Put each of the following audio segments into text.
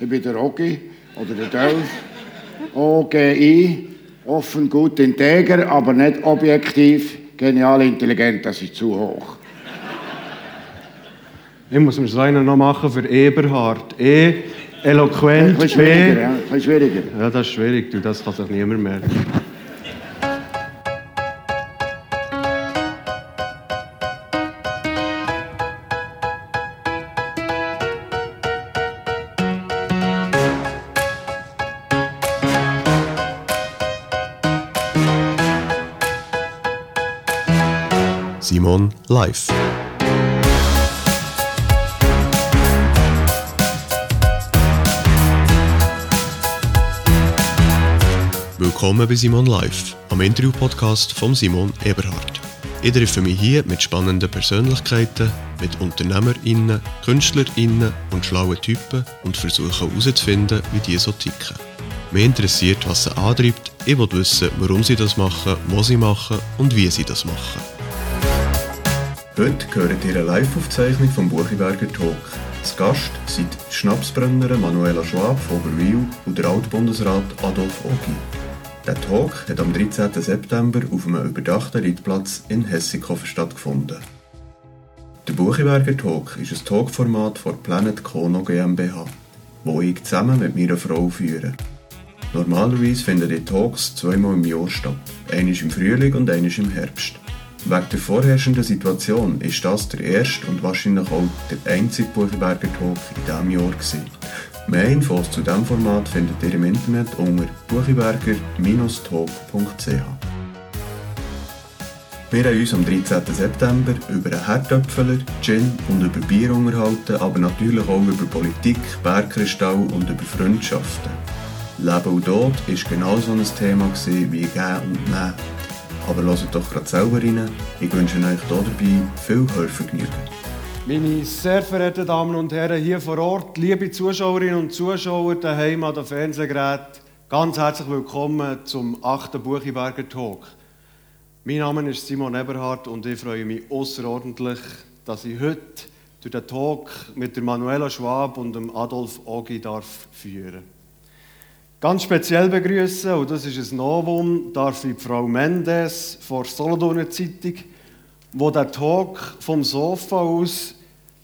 Ich bin der Ogi oder der Dolph. OGI, offen, gut, integer, aber nicht objektiv, genial, intelligent, das ist zu hoch. Ich muss mir eine noch machen für Eberhard. E, eloquent, B. schwieriger, ja. Ja, das ist schwierig, du, das kann sich niemand merken. Live. Willkommen bei Simon Live, am Interview-Podcast von Simon Eberhard. Ich treffe mich hier mit spannenden Persönlichkeiten, mit UnternehmerInnen, KünstlerInnen und schlauen Typen und versuche herauszufinden, wie die so ticken. Mich interessiert, was sie antreibt, ich will wissen, warum sie das machen, was sie machen und wie sie das machen. Heute gehört ihr eine Live-Aufzeichnung vom Buchiberger Talk. Zu Gast sind die Schnapsbrennerin Manuela Schwab von Oberwil und der Altbundesrat Adolf Ogi. Der Talk hat am 13. September auf einem überdachten Reitplatz in Hessikofen stattgefunden. Der Buchiberger Talk ist ein Talkformat von Planet Kono GmbH, wo ich zusammen mit meiner Frau führe. Normalerweise finden die Talks zweimal im Jahr statt, einmal im Frühling und einmal im Herbst. Wegen der vorherrschenden Situation ist das der erste und wahrscheinlich auch der einzige Buchenberger Talk in diesem Jahr. Gewesen. Mehr Infos zu diesem Format findet ihr im Internet unter buchiberger-talk.ch. Wir haben uns am 13. September über einen Herdöpfeler, Gin und über Bier unterhalten, aber natürlich auch über Politik, Bergkristall und über Freundschaften. Leben und Tod war genau so ein Thema wie Gehen und Nehmen. Aber hört doch gerade selber rein. Ich wünsche euch hier dabei viel Hörvergnügen. Meine sehr verehrten Damen und Herren hier vor Ort, liebe Zuschauerinnen und Zuschauer daheim an den Fernsehgeräten, ganz herzlich willkommen zum 8. Buchiberger Talk. Mein Name ist Simon Eberhardt und ich freue mich außerordentlich, dass ich heute durch den Talk mit Manuela Schwab und Adolf Ogi darf führen. Ganz speziell begrüßen, und das ist ein Novum, darf ich Frau Mendes von der Solothurner Zeitung, wo der Talk vom Sofa aus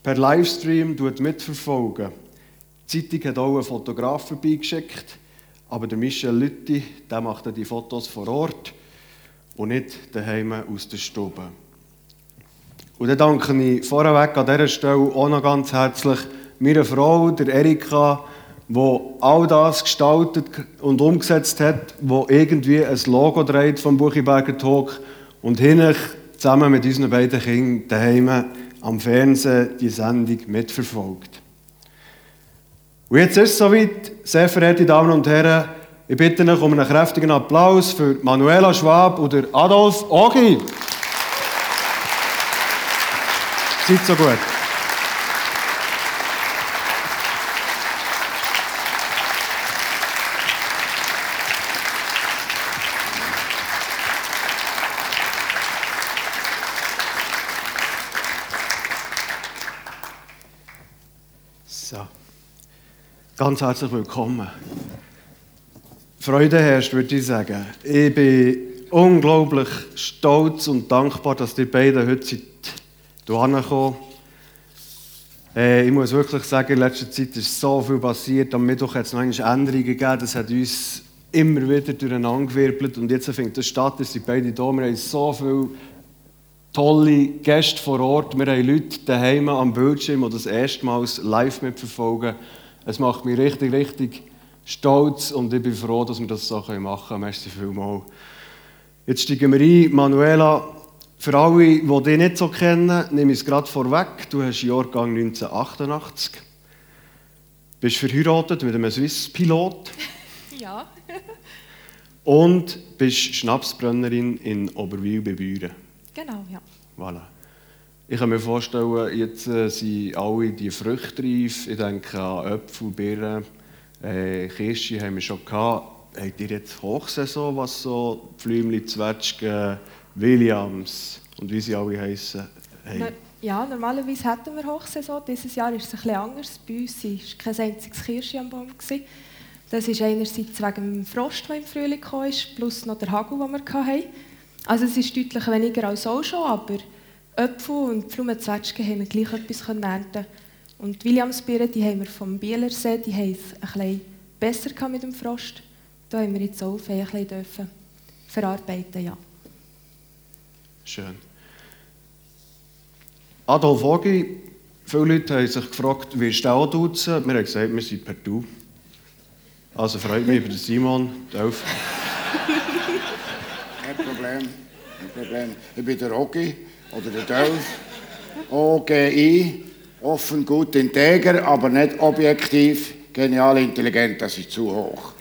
per Livestream mitverfolgen. Die Zeitung hat auch einen Fotograf vorbeigeschickt, aber der Michel Lütti, der macht die Fotos vor Ort und nicht daheim aus der Stube. Und dann danke ich vorweg an dieser Stelle auch noch ganz herzlich meiner Frau, der Erika, wo all das gestaltet und umgesetzt hat, wo irgendwie ein Logo dreht vom Buchiberger Talk und hinten zusammen mit unseren beiden Kindern daheim am Fernsehen die Sendung mitverfolgt. Und jetzt ist es soweit, sehr verehrte Damen und Herren, ich bitte euch um einen kräftigen Applaus für Manuela Schwab und Adolf Ogi. Seid so gut. So. Ganz herzlich willkommen. Freude herrscht, würde ich sagen. Ich bin unglaublich stolz und dankbar, dass die beiden heute hierher gekommen äh, Ich muss wirklich sagen, in letzter Zeit ist so viel passiert. Am Mittwoch hat es noch Änderungen gegeben. Das hat uns immer wieder durcheinandergewirbelt. Und jetzt findet das statt. Es sind beide da. Wir haben so viele tolle Gäste vor Ort. Wir haben Leute daheim am Bildschirm, die das erstmals live mitverfolgen. Es macht mich richtig, richtig stolz und ich bin froh, dass wir das so machen können. Merci vielmals. Jetzt steigen wir ein. Manuela, für alle, die dich nicht so kennen, nehme ich es gerade vorweg. Du hast Jahrgang 1988. Bist verheiratet mit einem Swiss-Pilot. Ja. und bist Schnapsbrennerin in Oberwil bei Büren. Genau, ja. Voilà. Ich kann mir vorstellen, jetzt äh, sind alle die Früchte reif. Ich denke an Äpfel, Birnen, äh, Kirsche haben wir schon gehabt. Habt ihr jetzt Hochsaison, was so Pflümli, Zwetschgen, Williams und wie sie alle heißen? Na, Hey. Ja, normalerweise hätten wir Hochsaison. Dieses Jahr ist es ein bisschen anders. Bei uns war kein einziges Kirsche am Baum. Das ist einerseits wegen dem Frost, der im Frühling kam, plus noch der Hagel, den wir hatten. Also es ist deutlich weniger als auch schon, aber Äpfel und Blumenzwetschgen haben wir gleich etwas ernten Und die Williamsbeeren, die haben wir vom Bielersee, die haben es ein bisschen besser mit dem Frost. Da haben wir jetzt auch ein bisschen dürfen verarbeiten, ja. Schön. Adolf Ogi, viele Leute haben sich gefragt, wie ist du auch duzen? Wir haben gesagt, wir sind per Du. Also freut mich über den Simon, Delf. Kein Problem, kein Problem. Ich bin der Ogi oder der Delf. OGI, offen, gut, integer, aber nicht objektiv, genial, intelligent, das ist zu hoch.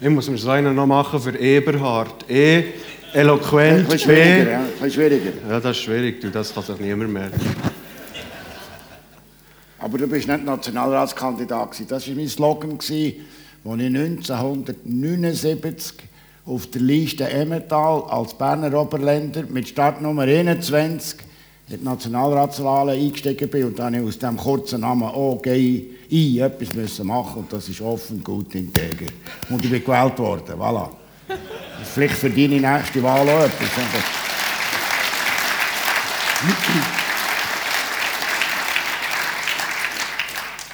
Ich muss mir so einen noch machen für Eberhard. E, eloquent, B. schwieriger, ja, ein schwieriger. Ja, das ist schwierig, du, das kann sich niemand merken. Aber du bist nicht Nationalratskandidat gewesen. Das war mein Slogan, als ich 1979 auf der Liste Emmental als Berner Oberländer mit Startnummer 21 in die Nationalratswahlen eingestiegen bin und dann aus dem kurzen Namen OGI etwas müssen machen und das ist offen, gut, integer. Und ich bin gewählt worden, voilà. Vielleicht für deine nächste Wahl auch etwas.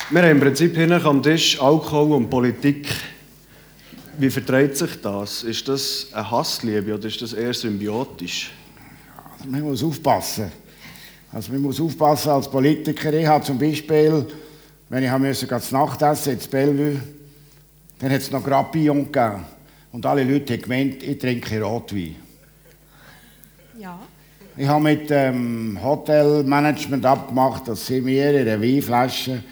Wir haben im Prinzip am Tisch Alkohol und Politik. Wie verträgt sich das? Ist das eine Hassliebe oder ist das eher symbiotisch? Also man muss aufpassen. Also man muss aufpassen als Politiker. Ich habe zum Beispiel, wenn ich musste das Nachtessen ins Bellevue, dann hat es noch Grappillon gegeben. Und alle Leute haben gemeint, ich trinke Rotwein. Ja. Ich habe mit dem Hotelmanagement abgemacht, dass sie mir ihre Weinflasche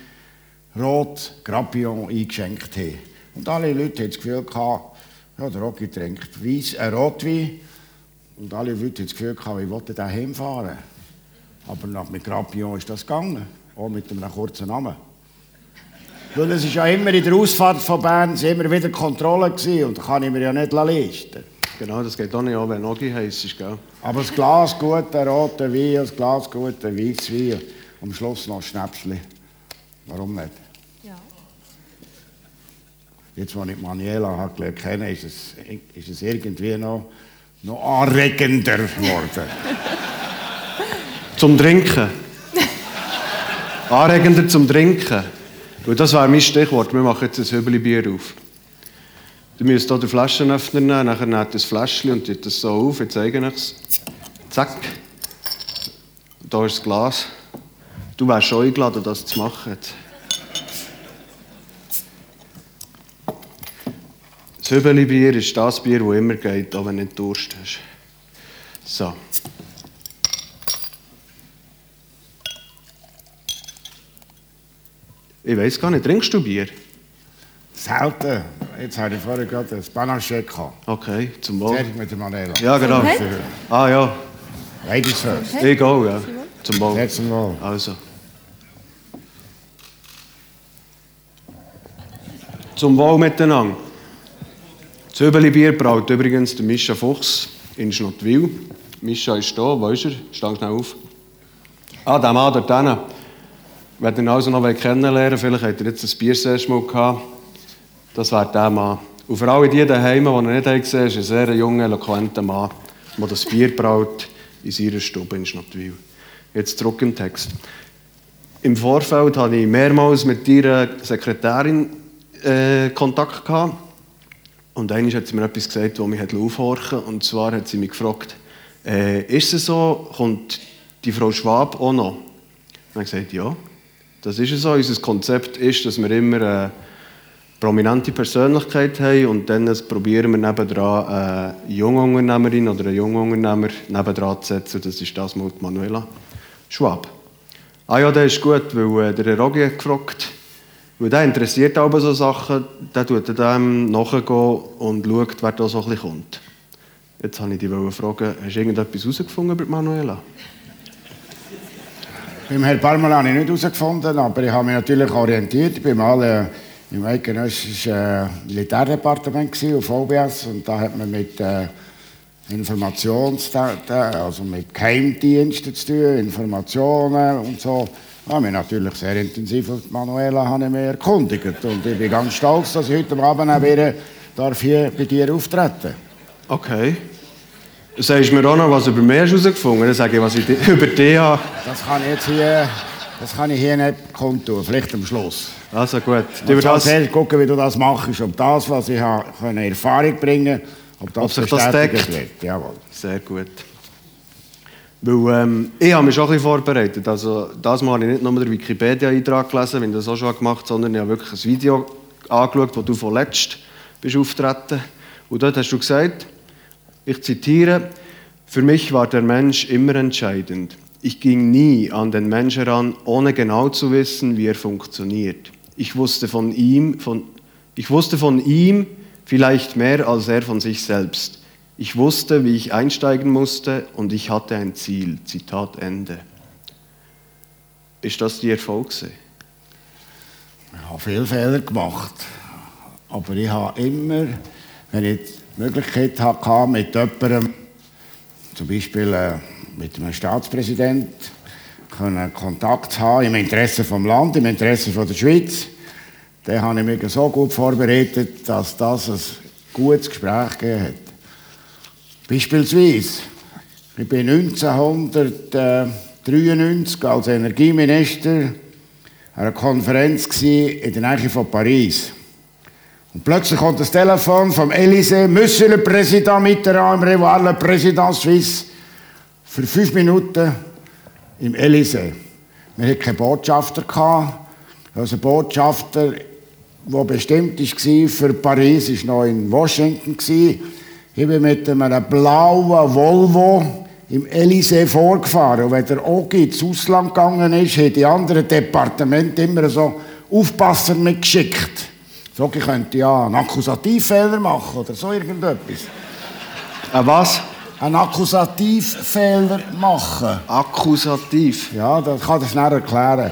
Rot Grappillon eingeschenkt haben. Und alle Leute hatten das Gefühl, gehabt, ja, der Rocky trinkt Weiss, äh, Rotwein. Und alle Leute hatten das Gefühl, gehabt, ich wollte da heimfahren. Aber nach mit Grappillon ist das gegangen. Auch mit einem kurzen Namen. Weil es ist ja immer in der Ausfahrt von Bern immer wieder Kontrolle gewesen, und da kann ich mir ja nicht leisten. Genau, das geht auch nicht an, wenn Ogi heiß ist, gell? Aber das Glas guter roter Wein, das Glas guter Weißwein, am Schluss noch ein Schnäpsli. Warum nicht? Jetzt, als ich Manuela habe gelernt kennen, ist es, ist es irgendwie noch, noch anregender geworden. Zum Trinken. Anregender zum Trinken. Und das wäre mein Stichwort. Wir machen jetzt ein Hübeli-Bier auf. Du müsst hier den Flaschenöffner nehmen, nachher nehmt das Fläschchen und tut das so auf. Ich zeige es. Zack. Da ist das Glas. Du wärst schon eingeladen, das zu machen. Das Hübeli-Bier ist das Bier, das immer geht, auch wenn du nicht Durst hast. So. Ich weiß gar nicht, trinkst du Bier? Selten. Jetzt habe ich vorher gerade ein Panache gehabt. Okay, zum Wohl. Zuerst mit der Manuela. Ja, genau. Okay. Ah ja, Ladies first. ich auch, ja. Zum Wohl. Jetzt mal. Also. Zum Wohl miteinander. Das Hübeli-Bier braut übrigens der Mischa Fuchs in Schnottwil. Mischa ist da, wo ist er? Stang schnell auf. Ah, der Mann dort hinten. Wenn ihr ihn also noch kennenlernen vielleicht habt ihr jetzt ein Bier das erste Mal gehabt. Das wäre der Mann. Und für alle die daheim, die ihn nicht gesehen haben, ist ein sehr junger, eloquenter Mann, der das Bier braut in seiner Stube in Schnottwil. Jetzt zurück im Text. Im Vorfeld hatte ich mehrmals mit ihrer Sekretärin äh, Kontakt gehabt. Und einmal hat sie mir etwas gesagt, das mich hat aufhorchen Und zwar hat sie mich gefragt, äh, ist es so, kommt die Frau Schwab auch noch? Und ich gesagt, ja, das ist es so. Unser Konzept ist, dass wir immer eine prominente Persönlichkeit haben und dann probieren wir nebendran eine junge Unternehmerin oder einen jungen Unternehmer nebendran zu setzen. Das ist das mal Manuela Schwab. Ah ja, das ist gut, weil äh, der Rogi hat gefragt, weil der interessiert aber so Sachen, der tut dem nachgehen und schaut, wer da so bisschen kommt. Jetzt wollte ich dich fragen, hast du irgendetwas herausgefunden die Manuela? Beim Herrn Parmala habe ich nicht herausgefunden, aber ich habe mich natürlich orientiert. Ich bin mal äh, im eidgenössischen äh, Militärdepartement gewesen, auf OBS und da hat man mit äh, Informationsdaten, also mit Geheimdiensten zu tun, Informationen und so. Ich habe mich natürlich sehr intensiv auf Manuela habe ich mich erkundigt und ich bin ganz stolz, dass ich heute Abend auch wieder darf hier bei dir auftreten Okay. Sagst du mir auch noch was über mich herausgefunden? Dann sage ich, was ich über dich habe. Das kann ich jetzt hier, das kann ich hier nicht kundtun, vielleicht am Schluss. Also gut. Du Über das, das gucken, wie du das machst, ob das, was ich habe, in Erfahrung bringen ob das Ob sich das deckt. wird. Jawohl. Sehr gut. Weil, ähm, ich habe mich schon ein bisschen vorbereitet. Also, das Mal habe ich nicht nur den Wikipedia-Eintrag gelesen, ich das auch schon gemacht habe, sondern ich habe wirklich ein Video angeschaut, wo du von letzt bist auftreten. Und dort hast du gesagt, ich zitiere, für mich war der Mensch immer entscheidend. Ich ging nie an den Mensch heran, ohne genau zu wissen, wie er funktioniert. Ich wusste von ihm, von, ich wusste von ihm vielleicht mehr als er von sich selbst. Ich wusste, wie ich einsteigen musste und ich hatte ein Ziel. Zitat Ende. Ist das die Erfolg? gewesen? Ich habe viele Fehler gemacht. Aber ich habe immer, wenn ich die Möglichkeit hatte, mit jemandem, zum Beispiel äh, mit einem Staatspräsident, können Kontakt zu haben im Interesse vom Land, im Interesse der Schweiz, dann habe ich mich so gut vorbereitet, dass das ein gutes Gespräch gegeben hat. Beispielsweise, ich bin 1993 als Energieminister an einer Konferenz in der Nähe von Paris. Und plötzlich kommt das Telefon vom Élysée, Monsieur le Président Mitterrand, im revoir le Président Suisse, für fünf Minuten im Élysée. Wir hatten keinen Botschafter. gehabt. Also ein Botschafter, der bestimmt war für Paris, war noch in Washington. gewesen. Ich bin mit einem blauen Volvo im Élysée vorgefahren. Und wenn der Ogi ins Ausland gegangen ist, haben die anderen Departemente immer so Aufpasser mitgeschickt. So, ich könnte ja einen Akkusativfehler machen oder so irgendetwas. Äh, was? Einen Akkusativfehler machen. Akkusativ. Ja, das kann ich schnell erklären.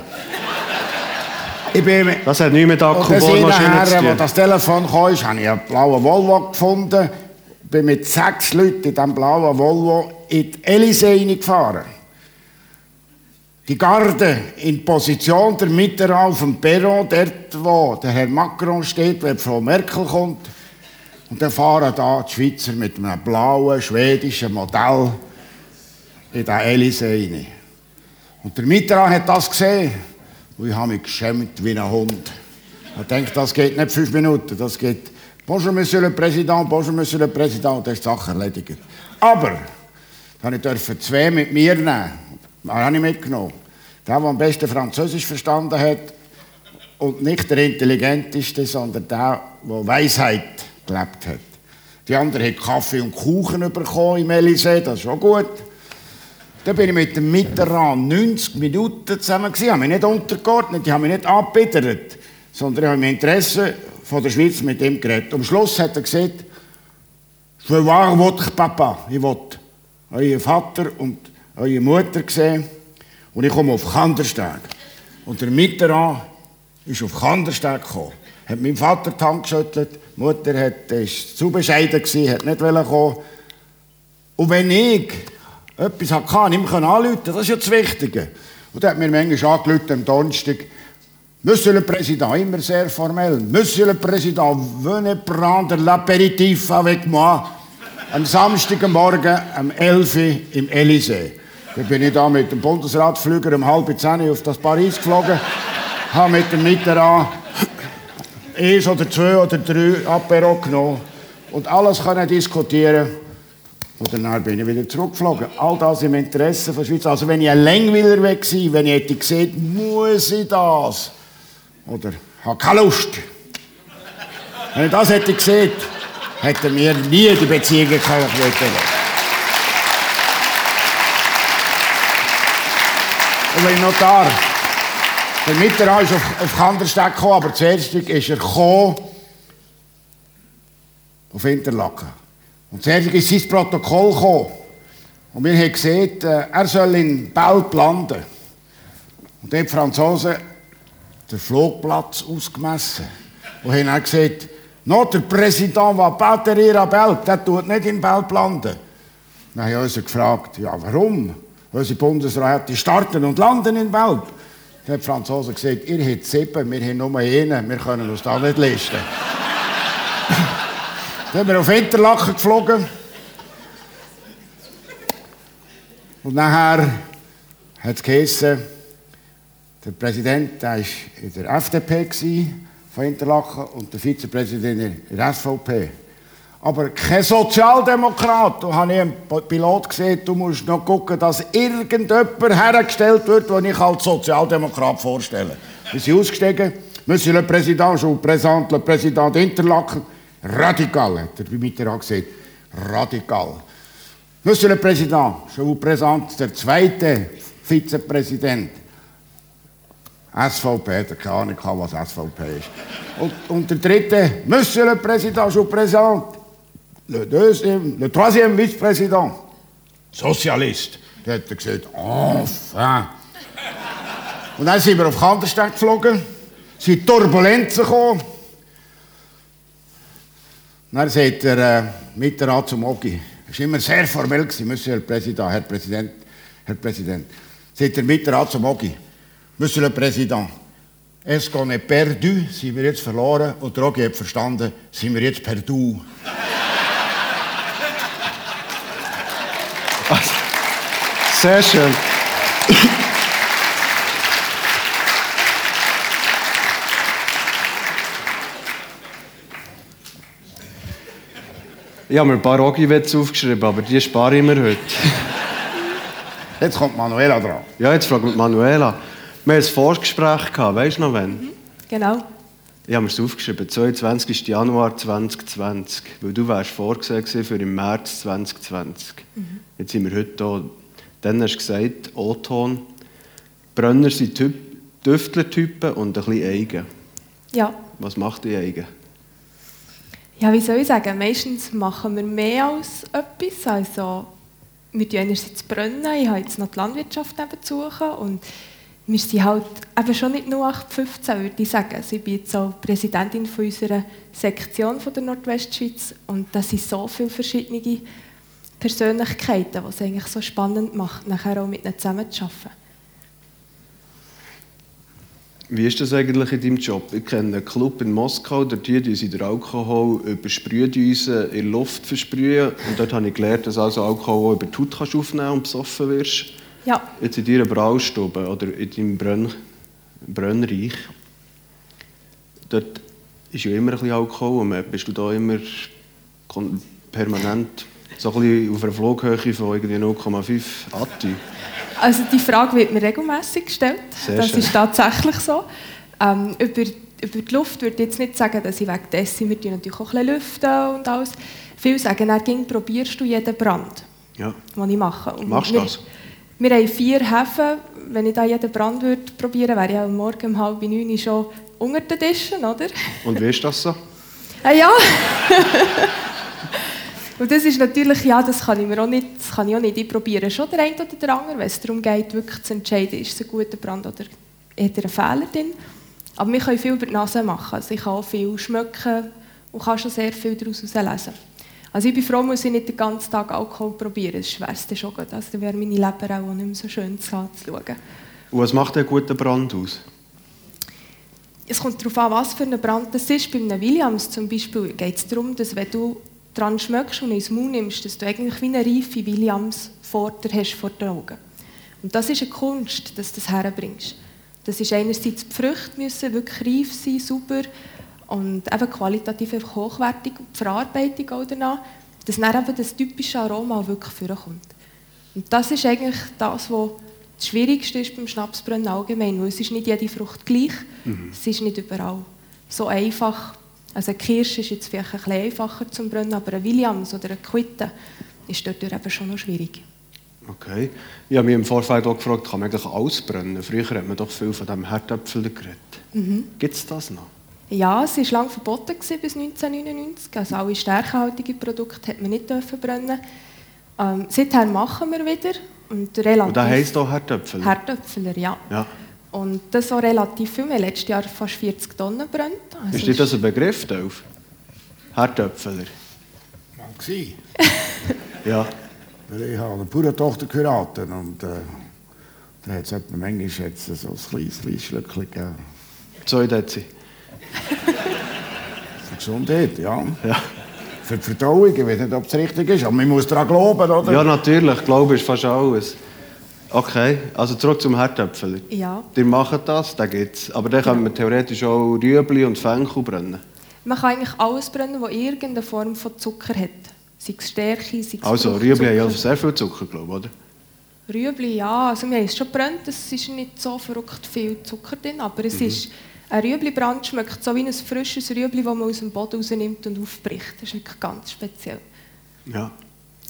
Ich bin Das hat nichts mit Akkubohrmaschinen zu wo tun. das Telefon kam, habe ich einen blauen Volvo gefunden. Bin mit sechs Leuten in diesem blauen Volvo in die Élysée reingefahren. Die Garde in Position, der Mitterrand auf dem Perron, dort wo der Herr Macron steht, wenn Frau Merkel kommt. Und dann fahren da die Schweizer mit einem blauen schwedischen Modell in den Élysée rein. Und der Mitterrand hat das gesehen. Und ich habe mich geschämt wie ein Hund. Ich denke, das geht nicht fünf Minuten. Das geht Bonjour, Monsieur le Président, Bonjour, Monsieur le Président. Und dann ist die Sache erledigt. Aber, dann durfte ich zwei mit mir nehmen. Den habe ich mitgenommen. Der, der am besten Französisch verstanden hat und nicht der Intelligenteste, sondern der, der Weisheit gelebt hat. Die andere hat Kaffee und Kuchen bekommen im Élysée, das ist schon gut. Dann bin ich mit dem Mitterrand 90 Minuten zusammen. Ich habe mich nicht untergeordnet, ich habe mich nicht abbittert, sondern ich habe im Interesse von der Schweiz mit ihm geredet. Am Schluss hat er gesagt, «Je veux voir votre papa». Ich will euren Vater und eure Mutter sehen. Und ich komme auf Kandersteg. Und der Mitterrand ist auf Kandersteg gekommen. Hat meinem Vater die Hand geschüttelt. Die Mutter hat, ist zu bescheiden gewesen, hat nicht kommen. Und wenn ich etwas hatte, ich ihm anrufen, das ist ja das Wichtige. Und er hat mir manchmal angerufen am Donnerstag, Monsieur le Président, immer sehr formell, Monsieur le Président, venez prendre l'apéritif avec moi am Samstagmorgen um 11 Uhr im Élysée. Dann bin ich da mit dem Bundesratflüger um halb zehn auf das Paris geflogen, habe mit dem Mitterrand eins oder zwei oder drei Apero genommen und alles können diskutieren. Und dann bin ich wieder zurückgeflogen. All das im Interesse der Schweiz. Also wenn ich ein Längweiler weg wenn ich hätte gesehen, muss ich das. Oder habe keine Lust. Wenn ich das hätte gesehen, hätten wir nie die ich wollte. Und noch da, der Mitterrand ist auf, auf Kandersteg gekommen, aber zuerst ist er gekommen auf Interlaken. Und zuerst ist sein Protokoll gekommen. Und wir haben gesehen, äh, er soll in Belp landen. Und dort die Franzosen den Flugplatz ausgemessen. Und haben dann gesagt, no, der Präsident va pas atterrir à Belp, der tut nicht in Belp landen. Dann haben uns gefragt, ja warum? Unsere Bundesräte starten und landen in Belp. Dann haben die Franzosen gesagt, ihr habt sieben, wir haben nur einen, wir können uns da nicht listen. Dann sind wir auf Interlaken geflogen. Und nachher hat es geheißen, der Präsident der war in der FDP von Interlaken und der Vizepräsident in der SVP. Aber kein Sozialdemokrat. Da habe ich einen Pilot gesehen, du musst noch gucken, dass irgendjemand hergestellt wird, den ich als Sozialdemokrat vorstelle. Wir sind ausgestiegen. Monsieur le Président, je vous présente le Président d'Interlaken. Radikal, hat der Mitterrand gesagt. Radikal. Monsieur le Président, je vous présente der zweite Vizepräsident. SVP, hat keine Ahnung, was SVP ist. Und, und der dritte, Monsieur le Président, je vous présente le, deuxième, le troisième Vice-Président, Sozialist. Der hat gesagt, enfin. Und dann sind wir auf Kandersteg geflogen, sind Turbulenzen gekommen. Dann sagt der äh, Mitterrand zum Ogi, es war immer sehr formell, Monsieur le Président, Herr Präsident, Herr Präsident. Sagt der Mitterrand zum Ogi, Monsieur le Président, est-ce qu'on est perdu, sind wir jetzt verloren? Und der Ogi hat verstanden, sind wir jetzt perdu. Sehr schön. Ich habe mir ein paar Ogi-Witze aufgeschrieben, aber die spare ich mir heute. Jetzt kommt Manuela dran. Ja, jetzt fragt Manuela. Wir hatten ein Vorgespräch, gehabt, weißt du noch wann? Genau. Ich habe mir es aufgeschrieben, 22. Januar 2020, weil du wärst vorgesehen für im März 2020. Jetzt sind wir heute da. Dann hast du gesagt, O-Ton, Brenner sind typ, Düftlertypen und ein bisschen eigen. Ja. Was macht die eigen? Ja, wie soll ich sagen? Meistens machen wir mehr als etwas. Also, wir tun einerseits brennen, ich habe jetzt noch die Landwirtschaft nebenzu und wir sind halt eben schon nicht nur 815, würde ich sagen. Also ich bin jetzt auch Präsidentin von unserer Sektion von der Nordwestschweiz und das sind so viele verschiedene Persönlichkeiten, was es eigentlich so spannend macht, nachher auch mit ihnen zusammenzuarbeiten. Wie ist das eigentlich in deinem Job? Ich kenne einen Club in Moskau, dort hier sie den Alkohol über Sprühdüsen in die Luft versprühen. Und dort habe ich gelernt, dass also Alkohol über die Haut kannst aufnehmen und besoffen wirst. Ja, Jetzt in deiner Braustube oder in deinem Brenn Brennreich, dort ist ja immer ein bisschen Alkohol. Und bist du da immer permanent so ein bisschen auf einer Flughöhe von irgendwie 0,5 Atti? also die Frage wird mir regelmäßig gestellt. Sehr das schön. ist tatsächlich so. Ähm, über, über die Luft würde ich jetzt nicht sagen, dass ich wegen dessen, wir natürlich auch ein bisschen lüften und alles. Viele sagen, dann probierst du jeden Brand, Ja. den ich mache. Und Machst du das? Wir haben vier Häfen. Wenn ich da jeden Brand würde probieren würde, wäre ich am Morgen um halb neun schon unter den Tischen, oder? Und wie ist das so? Ah ja. Und das ist natürlich, ja, das kann ich mir auch nicht, das kann ich auch nicht. Ich probiere schon den einen oder den anderen, wenn es darum geht, wirklich zu entscheiden, ist es ein guter Brand oder hat er einen Fehler drin. Aber wir können viel über die Nase machen. Also ich kann auch viel schmecken und kann schon sehr viel daraus herauslesen. Also ich bin froh, muss ich nicht den ganzen Tag Alkohol probieren. Das wäre dann schon gut. Also dann wäre meine Leber auch nicht mehr so schön zu schauen. Und was macht ein guter Brand aus? Es kommt darauf an, was für ein Brand das ist. Bei einem Williams zum Beispiel geht es darum, dass wenn du dran schmeckst und ins Mund nimmst, dass du eigentlich wie eine reife Williams vor dir hast, vor den Augen. Und das ist eine Kunst, dass du das herbringst. Das ist einerseits, die Früchte müssen wirklich reif sein, sauber und eben qualitativ einfach hochwertig und die Verarbeitung auch danach, dass dann eben das typische Aroma auch wirklich vorkommt. Und das ist eigentlich das, was das Schwierigste ist beim Schnapsbrennen allgemein, weil es ist nicht jede Frucht gleich, es ist nicht überall so einfach. Also eine Kirsche ist jetzt vielleicht ein bisschen einfacher zum Brennen, aber ein Williams oder eine Quitte ist dort eben schon noch schwierig. Okay. Ich habe mich im Vorfeld auch gefragt, kann man eigentlich alles brennen? Früher hat man doch viel von dem Herdöpfel geredet. Gibt es das noch? Ja, es war lange verboten gewesen, bis 1999. Also alle stärkehaltigen Produkte hat man nicht dürfen brennen. Ähm, seither machen wir wieder. Und relativ Und das heisst auch Herdöpfel? Herdöpfeler, ja. Ja. Und das auch relativ viel. Wir haben letztes Jahr fast 40 Tonnen brennt. Also Ist dir das ein Begriff, Delf? Herdöpfler? Mal gewesen. Ja. Weil ich habe eine Bauerntochter geheiratet und äh, da hat es manchmal jetzt so ein kleines, kleines Schlückchen gegeben. Zwei Dezi. Für Gesundheit, ja. Ja. Für die Verdauung, ich weiß nicht, ob es richtig ist, aber man muss daran glauben, oder? ja, natürlich. Glaube ist fast alles. Okay, also zurück zum Herdöpfel. Ja. Die machen das, da geht's. Aber dann kann man theoretisch auch Rüebli und Fenchel brennen. Man kann eigentlich alles brennen, das irgendeine Form von Zucker hat. Sei es Stärke, sei es Also. Rüebli haben ja sehr viel Zucker, glaube ich, oder? Rüebli, ja. Also wir haben es schon gebrannt, es ist nicht so verrückt viel Zucker drin, aber es ist... Ein Rüeblibrand schmeckt so wie ein frisches Rüebli, das man aus dem Boden rausnimmt und aufbricht. Das ist ganz speziell. Ja.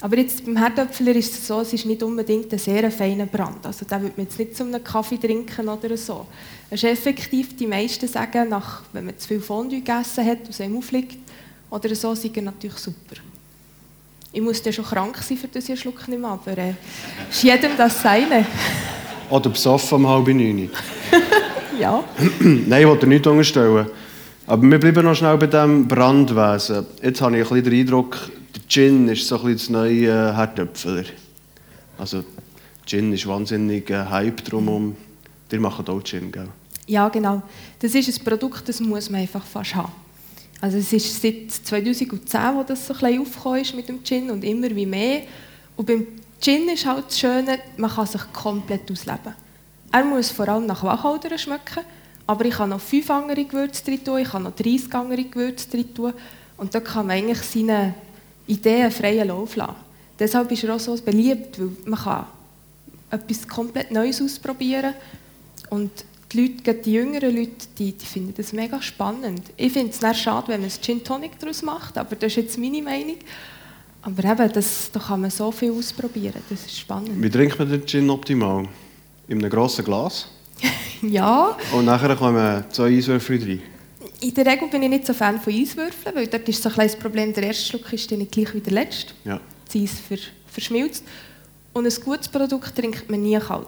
Aber jetzt beim Herdöpfler ist es so, es ist nicht unbedingt ein sehr feiner Brand. Also da würde man jetzt nicht zu einem Kaffee trinken oder so. Es ist effektiv, die meisten sagen, nach, wenn man zu viel Fondue gegessen hat und es einem aufliegt oder so, ist er natürlich super. Ich muss dann schon krank sein, für das ich einen Schluck nehme, aber äh, ist jedem das Seine. Oder besoffen um halb neun. Ja. Nein, ich wollte nichts unterstellen. Aber wir bleiben noch schnell bei diesem Brandwesen. Jetzt habe ich ein bisschen den Eindruck, der Gin ist so ein bisschen das neue Herdöpfler. Also, Gin ist wahnsinnig ein Hype drumherum. Die machen auch Gin, gell? Ja, genau. Das ist ein Produkt, das muss man einfach fast haben. Also es ist seit 2010, wo das so ein bisschen aufgekommen ist mit dem Gin und immer wie mehr. Und beim Gin ist halt das Schöne, man kann sich komplett ausleben. Er muss vor allem nach Wacholder schmecken, aber ich kann noch fünf andere Gewürze drin tun, ich kann noch 30 andere Gewürze drin tun und da kann man eigentlich seine Ideen freien Lauf lassen. Deshalb ist er auch so beliebt, weil man kann etwas komplett Neues ausprobieren und die Leute, die jüngeren Leute, die, die finden das mega spannend. Ich finde es schade, wenn man es Gin Tonic daraus macht, aber das ist jetzt meine Meinung. Aber eben, das, da kann man so viel ausprobieren, das ist spannend. Wie trinkt man den Gin optimal? In einem grossen Glas? Ja, Und nachher kommen zwei Eiswürfel rein. in der Regel bin ich nicht so Fan von Eiswürfeln, weil dort ist so ein kleines Problem, der erste Schluck ist dann nicht gleich wie der letzte. Ja. Das Eis ver, verschmilzt. Und ein gutes Produkt trinkt man nie kalt.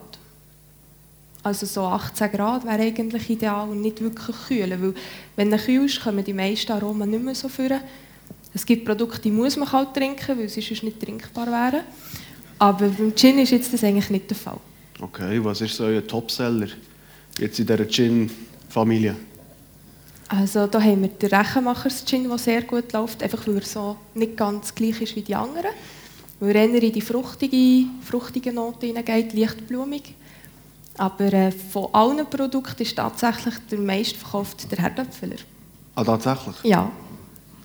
Also so 18 Grad wäre eigentlich ideal und nicht wirklich kühl, weil wenn er kühl ist, kommen die meisten Aromen nicht mehr so führen. Es gibt Produkte, die muss man kalt trinken, weil sie sonst nicht trinkbar wären. Aber beim Gin ist jetzt das eigentlich nicht der Fall. Okay, was ist so euer Topseller jetzt in dieser Gin-Familie? Also da haben wir den Rechenmachers Gin, der sehr gut läuft, einfach weil er so nicht ganz gleich ist wie die anderen. Weil er eher in die fruchtige, fruchtige Note hineingeht, leicht blumig. Aber äh, von allen Produkten ist tatsächlich der meistverkaufte der Herdöpfeler. Ah, tatsächlich? Ja.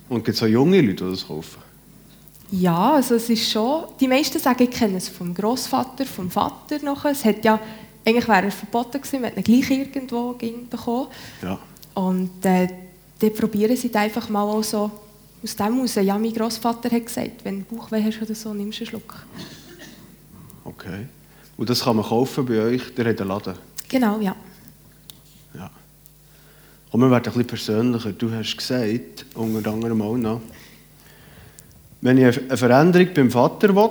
Und gibt es auch junge Leute, die das kaufen? Ja, also es ist schon, die meisten sagen, ich kenne es vom Großvater, vom Vater noch. Es hat ja, eigentlich wäre er verboten gewesen, man hat ihn gleich irgendwo ging bekommen. Ja. Und äh, dann probieren sie es einfach mal auch so aus dem heraus. Ja, mein Großvater hat gesagt, wenn du Bauchweh hast oder so, nimmst du einen Schluck. Okay. Und das kann man kaufen bei euch, ihr habt einen Laden? Genau, ja. Ja. Und wir werden ein bisschen persönlicher. Du hast gesagt, unter anderem auch noch, wenn ich eine Veränderung beim Vater will,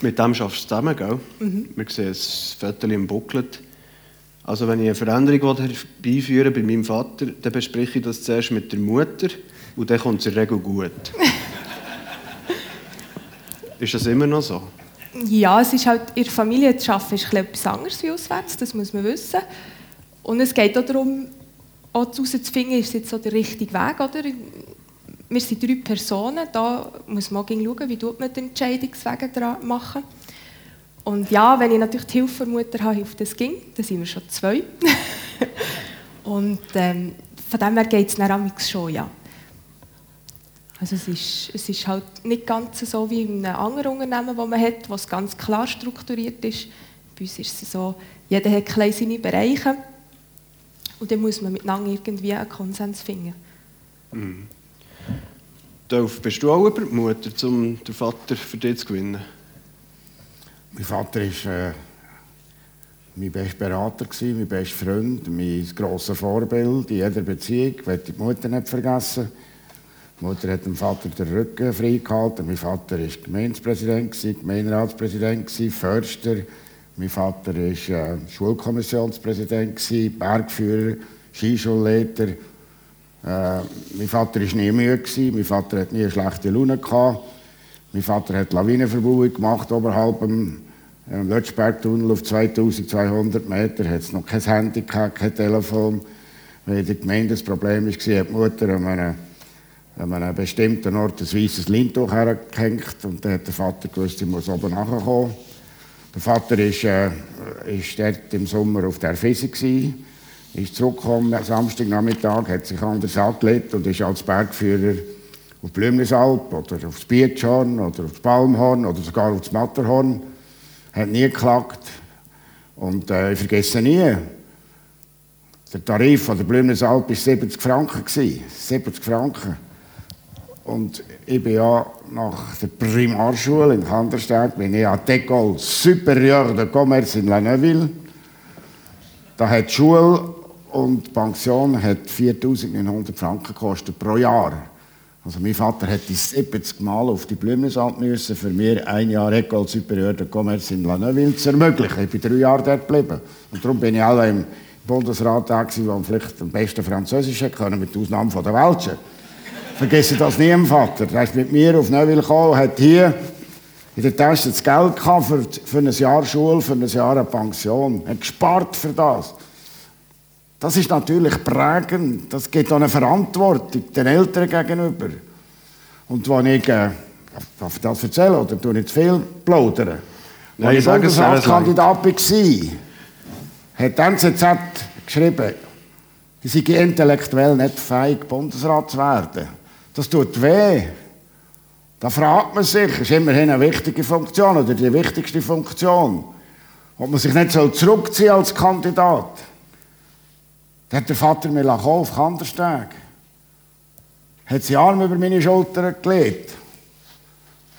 mit dem schaffst du zusammen, gell? Wir sehen ein Foto im Booklet. Also wenn ich eine Veränderung will herbeiführen bei meinem Vater, dann bespreche ich das zuerst mit der Mutter und dann kommt es in der Regel gut. ist das immer noch so? Ja, es ist halt, in der Familie zu arbeiten ist etwas anderes wie auswärts, das muss man wissen. Und es geht auch darum, auch herauszufinden, ist es jetzt so der richtige Weg, oder? Wir sind drei Personen, da muss man schauen, wie man die Entscheidungswege machen. Und ja, wenn ich natürlich die Hilfe der Mutter habe, hilft das ging, dann sind wir schon zwei. Und ähm, von dem her geht es dann schon, ja. Also es ist, es ist halt nicht ganz so wie in einem anderen Unternehmen, das man hat, wo es ganz klar strukturiert ist. Bei uns ist es so, jeder hat klein seine Bereiche und dann muss man miteinander irgendwie einen Konsens finden. Dolf, bist du auch über die Mutter, um den Vater für dich zu gewinnen? Mein Vater war äh, mein bester Berater, gewesen, mein bester Freund, mein grosser Vorbild in jeder Beziehung. Ich werde die Mutter nicht vergessen. Die Mutter hat dem Vater den Rücken freigehalten. Mein Vater war Gemeindepräsident, Gemeinderatspräsident, Förster. Mein Vater war äh, Schulkommissionspräsident, Bergführer, Skischulleiter. Äh, mein Vater war nie müde, mein Vater hatte nie eine schlechte Laune. Gehabt. Mein Vater hat Lawinenverbauung gemacht oberhalb dem im Lötschbergtunnel auf 2200 Meter. Hat es noch kein Handy gehabt, kein Telefon. Weil der Gemeinde das Problem war, hat die Mutter an einem, an einem bestimmten Ort ein weißes Leintuch hergehängt und dann hat der Vater gewusst, ich muss oben nachkommen. Der Vater ist, äh, dort im Sommer auf der Fisse gewesen, ist zurückgekommen am Samstagnachmittag, hat sich anders angelegt und ist als Bergführer auf Blümlisalp oder aufs Bietschhorn oder aufs Palmhorn oder sogar aufs Matterhorn. Hat nie geklagt. Und äh, ich vergesse nie, der Tarif von der Blümlisalp war 70 Franken. 70 Franken. Und ich bin ja nach der Primarschule in Kandersteg, bin ich an École Supérieure de Commerce in La Neuville. Da hat die Schule und die Pension 4'900 Franken gekostet pro Jahr. Also mein Vater hätte 70 Mal auf die Blümensand müssen, für mir ein Jahr École Supérieure de Commerce in La Neuville zu ermöglichen. Ich bin drei Jahre dort geblieben. Und darum bin ich alle im Bundesrat da der vielleicht am besten Französisch können, mit Ausnahme von der Welschen. Vergesse das nie, mein Vater. Er ist mit mir auf Neuville gekommen, hat hier in der Tasche das Geld für ein Jahr Schule, für ein Jahr eine Pension. Er hat gespart für das. Das ist natürlich prägend. Das gibt auch eine Verantwortung den Eltern gegenüber. Und wenn ich, äh, darf ich das erzählen oder tue ich zu viel plaudern? Als ich Bundesratskandidat war, hat die NZZ geschrieben, die sind intellektuell nicht fähig, Bundesrat zu werden. Das tut weh. Da fragt man sich, ist immerhin eine wichtige Funktion oder die wichtigste Funktion, ob man sich nicht zurückziehen soll als Kandidat. Da hat der Vater mir auf Kandersteg. Hat seine Arme über meine Schulter gelegt.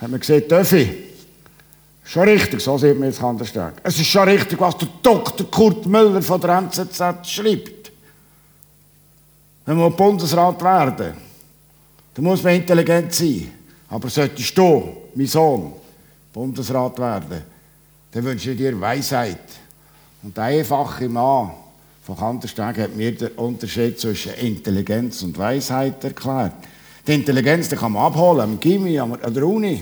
Hat mir gesagt, Töffi, schon richtig, so sieht man jetzt Kandersteg. Es ist schon richtig, was der Dr. Kurt Müller von der NZZ schreibt. Wenn man Bundesrat werden dann muss man intelligent sein. Aber solltest du, mein Sohn, Bundesrat werden, dann wünsche ich dir Weisheit. Und der einfache Mann von Kandersteg hat mir den Unterschied zwischen Intelligenz und Weisheit erklärt. Die Intelligenz die kann man abholen, am Gimmi, an der Uni.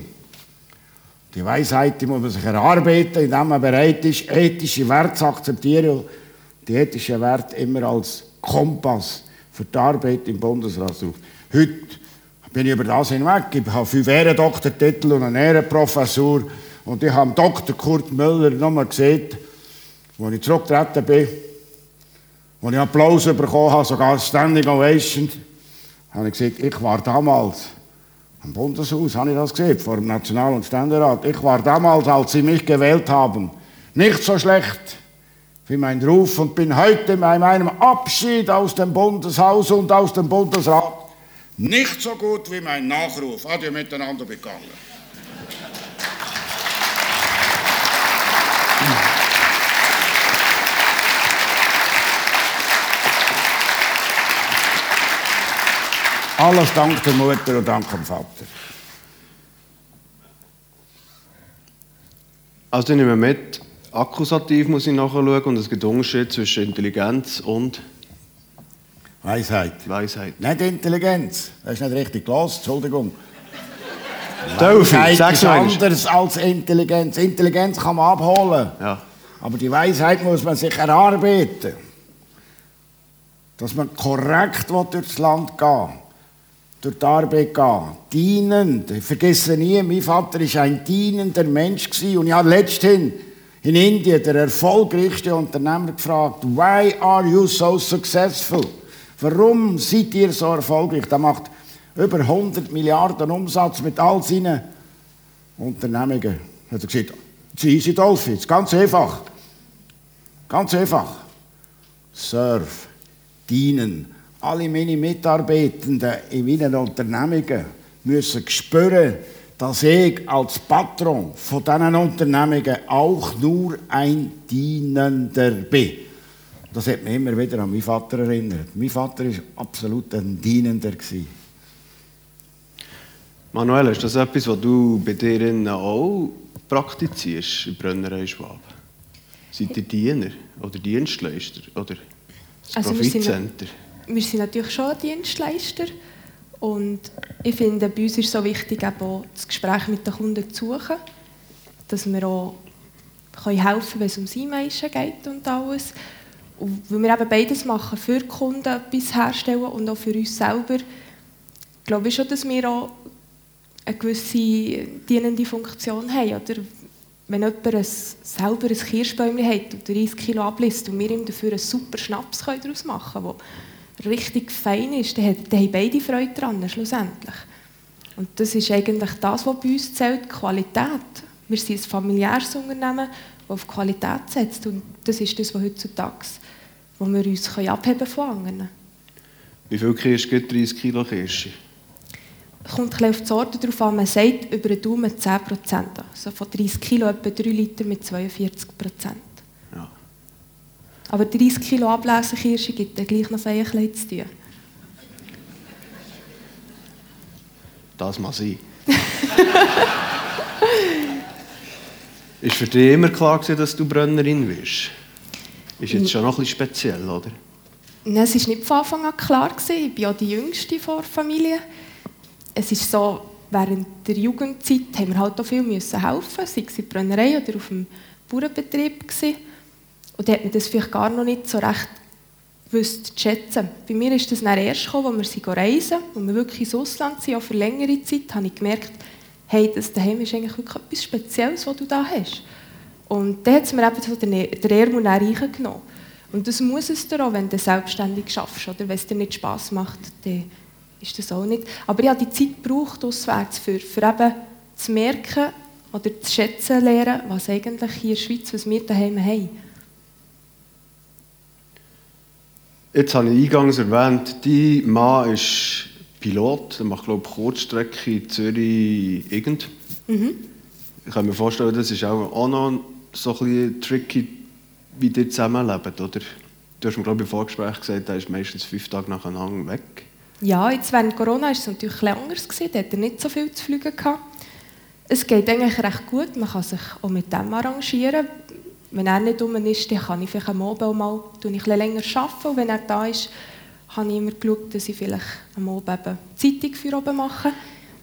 Die Weisheit die muss man sich erarbeiten, indem man bereit ist, ethische Werte zu akzeptieren. Die ethischen Werte immer als Kompass für die Arbeit im Bundesrat. Heute bin ich über das hinweg. Ich habe fünf Ehrendoktortitel und eine Ehrenprofessur. Und ich habe Dr. Kurt Müller nochmal gesehen, als ich zurückgetreten bin, als ich Applaus bekommen habe, sogar Standing Ovation, habe ich gesagt, ich war damals am Bundeshaus, habe ich das gesehen, vor dem National- und Ständerat. Ich war damals, als sie mich gewählt haben, nicht so schlecht wie mein Ruf und bin heute bei meinem Abschied aus dem Bundeshaus und aus dem Bundesrat nicht so gut wie mein Nachruf. Adieu miteinander begangen. Alles dank der Mutter und dank dem Vater. Also ich nehme mit, akkusativ muss ich nachschauen und es gibt Unterschied zwischen Intelligenz und Weisheit. Weisheit. Nicht Intelligenz. Das ist nicht richtig gelesen, Entschuldigung. Weisheit ist anders als Intelligenz. Intelligenz kann man abholen. Ja. Aber die Weisheit muss man sich erarbeiten. Dass man korrekt will durchs Land gehen durch die Arbeit gehen. Dienend. Ich vergesse nie, mein Vater war ein dienender Mensch und ich habe letzthin in Indien der erfolgreichste Unternehmer gefragt, why are you so successful? Warum seid ihr so erfolgreich? Der macht über 100 Milliarden Umsatz mit all seinen Unternehmungen. Hat er gesagt, easy, Dolphy, it's ganz einfach. Ganz einfach. Serve, dienen. Alle meine Mitarbeitenden in meinen Unternehmungen müssen spüren, dass ich als Patron von diesen Unternehmungen auch nur ein Dienender bin. Das hat mich immer wieder an meinen Vater erinnert. Mein Vater war absolut ein Dienender. gewesen. Manuel, ist das etwas, was du bei dir auch praktizierst in Brennerei Schwab? Seid ihr Diener oder Dienstleister oder das Also wir sind- Profitcenter? Wir sind natürlich schon Dienstleister Und ich finde, bei uns ist es so wichtig, auch das Gespräch mit den Kunden zu suchen, dass wir auch helfen können, wenn es um sie Menschen geht und alles. Und weil wir eben beides machen, für die Kunden etwas herstellen und auch für uns selber, glaube ich schon, dass wir auch eine gewisse dienende Funktion haben. Oder wenn jemand ein, selber ein Kirschbäumchen hat und 30 Kilo ablässt und wir ihm dafür einen super Schnaps daraus machen können, richtig fein ist, dann, dann haben beide Freude daran, schlussendlich. Und das ist eigentlich das, was bei uns zählt, Qualität. Wir sind ein familiäres Unternehmen, das auf Qualität setzt. Und das ist das, was heutzutage wo wir uns abheben von anderen. Wie viel Kirsche gibt 30 Kilo Kirsche? Es kommt ein auf die Sorte darauf an. Man sagt über den Daumen 10 Prozent. Also von 30 Kilo etwa 3 Liter mit 42 Prozent. Aber 30 Kilo Ablesen Kirsche gibt dann gleich noch ein bisschen zu tun. Das muss sein. ist für dich immer klar gewesen, dass du Brennerin bist? Ist jetzt schon noch ein bisschen speziell, oder? Nein, es war nicht von Anfang an klar. Gewesen. Ich bin ja die Jüngste vor der Familie. Es ist so, während der Jugendzeit haben wir halt auch viel müssen helfen, sei es in der Brennerei oder auf dem Bauernbetrieb. Gewesen. Und da hat man das vielleicht gar noch nicht so recht gewusst zu schätzen. Bei mir ist das dann erst gekommen, als wir reisen, wo wir wirklich ins Ausland sind, auch für längere Zeit, habe ich gemerkt, hey, das daheim ist eigentlich wirklich etwas Spezielles, was du da hast. Und dann hat es mir eben so den, den Ehrmund reingenommen. Und das muss es dir auch, wenn du selbstständig schaffst. Oder wenn es dir nicht Spass macht, dann ist das auch nicht. Aber ich habe die Zeit gebraucht, auswärts, für, für eben zu merken oder zu schätzen lernen, was eigentlich hier in der Schweiz, was wir daheim haben. Jetzt habe ich eingangs erwähnt, dein Mann ist Pilot, er macht glaube ich Kurzstrecke Zürich-Irgend. Mhm. Ich kann mir vorstellen, das ist auch noch so ein bisschen tricky, wie ihr zusammenlebt, oder? Du hast mir, glaube ich, im Vorgespräch gesagt, er ist meistens fünf Tage nacheinander weg. Ja, jetzt während Corona war es natürlich etwas anders. Da hat er nicht so viel zu fliegen. Gehabt. Es geht eigentlich recht gut. Man kann sich auch mit dem arrangieren. Wenn er nicht um ist, dann kann ich vielleicht am Abend mal ein bisschen länger arbeiten. Und wenn er da ist, habe ich immer geschaut, dass ich vielleicht am Abend Zeitung für oben mache.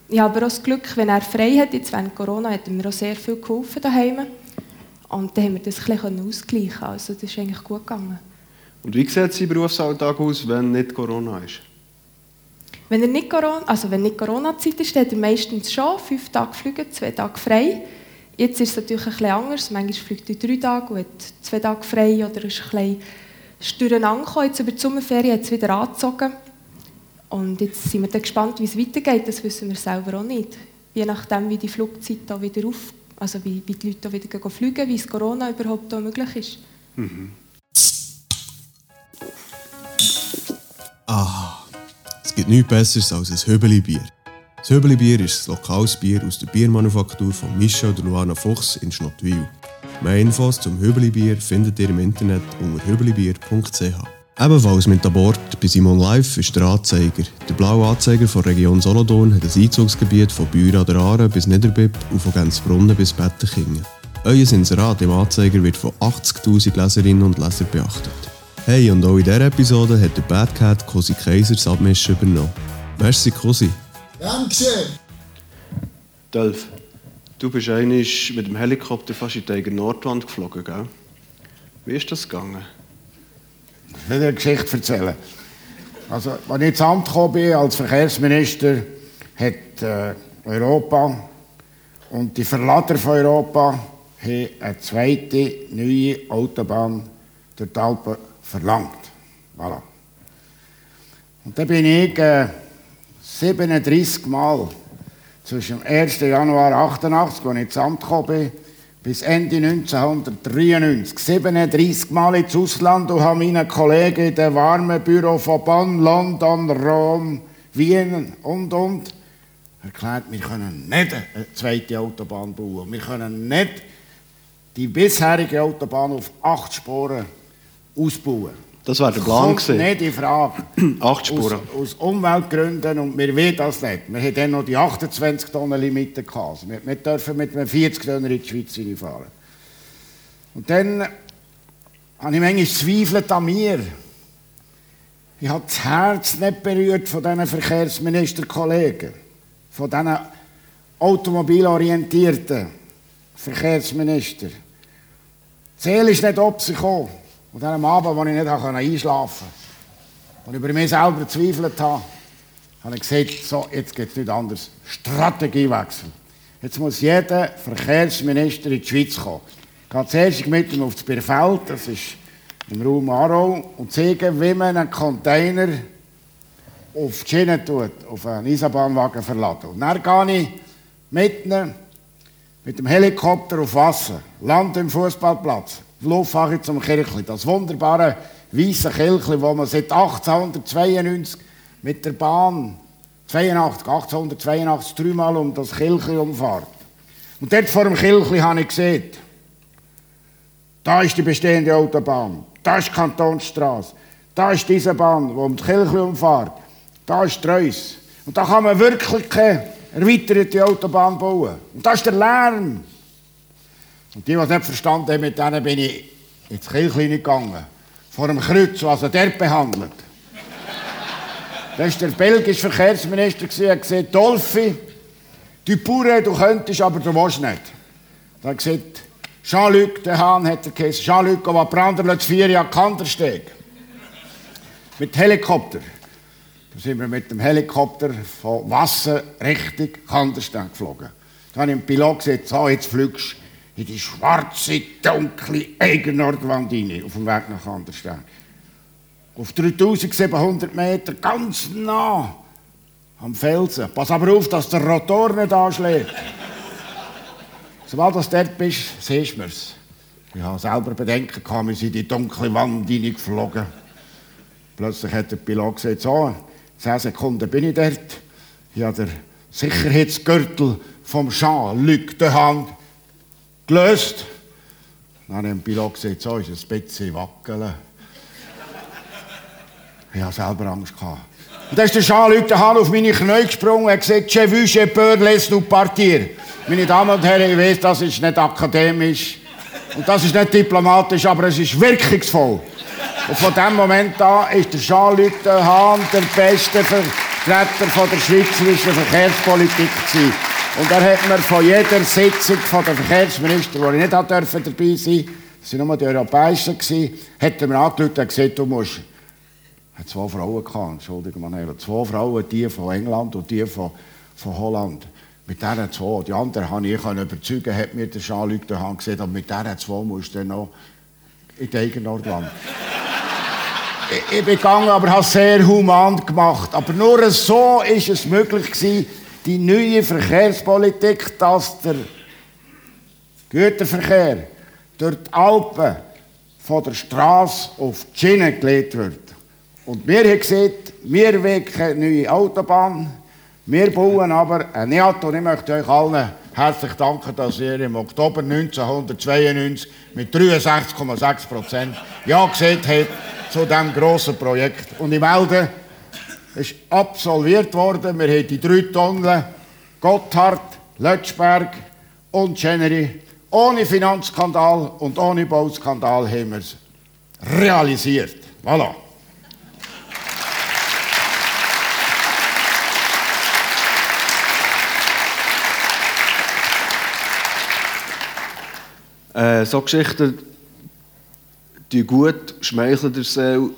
Ich habe aber auch das Glück, wenn er frei hat, jetzt während Corona, hat er mir auch sehr viel geholfen daheim. Und dann haben wir das ein bisschen ausgleichen Also das ist eigentlich gut gegangen. Und wie sieht sein Berufsalltag aus, wenn nicht Corona ist? Wenn er nicht Corona, also wenn nicht Corona-Zeit ist, dann hat er meistens schon fünf Tage fliegen, zwei Tage frei. Jetzt ist es natürlich ein bisschen anders. Manchmal fliegt er drei Tage und hat zwei Tage frei oder ist ein bisschen durcheinander Jetzt über die Sommerferien hat es wieder angezogen. Und jetzt sind wir dann gespannt, wie es weitergeht. Das wissen wir selber auch nicht. Je nachdem, wie die Flugzeit da wieder auf, also wie, wie die Leute wieder fliegen, wie es Corona überhaupt da möglich ist. Mhm. Ah, es gibt nichts Besseres als ein Höbeli-Bier. Das Höbeli-Bier ist ein lokales Bier aus der Biermanufaktur von Michel und Luana Fuchs in Schnottwil. Mehr Infos zum Höbeli-Bier findet ihr im Internet unter höbelibier.ch. Ebenfalls mit an Bord bei Simon Live ist der Anzeiger. Der blaue Anzeiger der Region Solothurn hat ein Einzugsgebiet von Büra der Aare bis Niederbipp und von Gänzbrunnen bis Bettenkingen. Euer Inserat im Anzeiger wird von 80'000 Leserinnen und Lesern beachtet. Hey, und auch in dieser Episode hat der Bad Cat Cosi Kaiser das Abmischen übernommen. Merci, Cosi. Dankeschön. Dolph, du bist eigentlich mit dem Helikopter fast in die Nordwand geflogen, gell? Wie ist das gegangen? Ich will dir eine Geschichte erzählen. Also, als ich ins Amt gekommen bin, als Verkehrsminister, hat äh, Europa und die Verlader von Europa haben eine zweite neue Autobahn durch die Alpen verlangt. Voilà. Und dann bin ich äh, 37 Mal zwischen dem 1. Januar 88, als ich ins Amt gekommen bis Ende 1993 37 Mal ins Ausland und habe meinen Kollegen in den warmen Büro von Bonn, London, Rom, Wien und und erklärt, wir können nicht eine zweite Autobahn bauen. Wir können nicht die bisherige Autobahn auf acht Spuren ausbauen. Das war der Plan. Das kommt nicht in Frage. Acht Spuren. Aus, aus, Umweltgründen und wir wollen das nicht. Wir hatten dann noch die 28 Tonnen Limite. Gehabt. Also wir, dürfen mit einem 40 Tonnen in die Schweiz fahren. Und dann habe ich manchmal zweifelt an mir. Ich habe das Herz nicht berührt von diesen Verkehrsministerkollegen, von diesen automobilorientierten Verkehrsministern. Die Seele ist nicht ob sie gekommen. Und an einem Abend, wo ich nicht einschlafen konnte, und über mich selber gezweifelt habe, habe ich gesagt, so, jetzt geht es nicht anders. Strategiewechsel. Jetzt muss jeder Verkehrsminister in die Schweiz kommen. Gehe zuerst mit ihm auf das Bierfeld, das ist im Raum Aarau, und zeigen, wie man einen Container auf die Schiene tut, auf einen Eisenbahnwagen verladen. Und dann gehe ich mit, mit dem Helikopter auf Wasser, lande im Fußballplatz, Luft fahre ich zum Kirchli, das wunderbare weiße Kirchli, wo man seit 1892 mit der Bahn 82, 1882 dreimal um das Kirchli umfahrt. Und dort vor dem Kirchli habe ich gesehen, da ist die bestehende Autobahn, da ist die Kantonsstraße, da ist diese Bahn, die um das Kirchli umfahrt, da ist Treus. Und da kann man wirklich keine erweiterte Autobahn bauen. Und da ist der Lärm. Und die, die es nicht verstanden haben, mit denen bin ich ins Kirchli gegangen. Vor dem Kreuz, was er dort behandelt. Das war der belgische Verkehrsminister, der gesagt, Dolphy, du Pure, du könntest, aber du willst nicht. Er hat gesagt, Jean-Luc, der Hahn hat er geheißen, Jean-Luc, aber Branderlitz 4 Jahre Kandersteg. Mit Helikopter. Da sind wir mit dem Helikopter von Wasser Richtung Kandersteg geflogen. Da habe ich dem Pilot gesagt, so, jetzt fliegst du in die schwarze, dunkle Eigennordwand rein, auf dem Weg nach Kandersteg auf 3700 Meter, ganz nah am Felsen. Pass aber auf, dass der Rotor nicht anschlägt. Sobald du dort bist, siehst du es. Ich habe selber Bedenken wir sind in die dunkle Wand hineingeflogen. Plötzlich hat der Pilot gesagt, so, 10 Sekunden bin ich dort. Ich habe den Sicherheitsgürtel vom Jean-Luc de Hand gelöst. Dann hat der Pilot gesagt, so ist ein bisschen wackeln. Ich hatte selber Angst. Gehabt. Und dann ist der Jean-Luc Hahn auf meine Knie gesprungen und hat gesagt, «Je vu, je peur, laisse nous partir.» Meine Damen und Herren, ich weiß, das ist nicht akademisch und das ist nicht diplomatisch, aber es ist wirkungsvoll. Und von dem Moment an ist der Jean-Luc Hahn der beste Vertreter der schweizerischen Verkehrspolitik gewesen. Und er hat mir von jeder Sitzung von der Verkehrsminister, wo ich nicht dabei sein durfte, das waren nur die Europäischen, hat er mir angeschaut und gesagt, du musst hat zwei Frauen gehabt, Entschuldigung, Manuela. Zwei Frauen, die von England und die von, von Holland. Mit diesen zwei, die anderen habe ich überzeugen, hat mir der Jean-Luc daheim gesagt, aber mit diesen zwei musst du dann noch in die Eigennordland. ich, ich bin gegangen, aber habe sehr human gemacht. Aber nur so ist es möglich gewesen, die neue Verkehrspolitik, dass der Güterverkehr durch die Alpen von der Straße auf die Schiene gelegt wird. Und wir haben gesagt, wir wollen eine neue Autobahn, wir bauen aber ein NEAT und ich möchte euch allen herzlich danken, dass ihr im Oktober 1992 mit 63,6 Prozent Ja gesagt habt zu diesem grossen Projekt. Und ich melde, ist absolviert worden. Wir haben die drei Tonnen Gotthard, Lötschberg und Chenery ohne Finanzskandal und ohne Bauskandal haben wir es realisiert. Voilà. Äh, so Geschichten die gut, schmeicheln der Seele.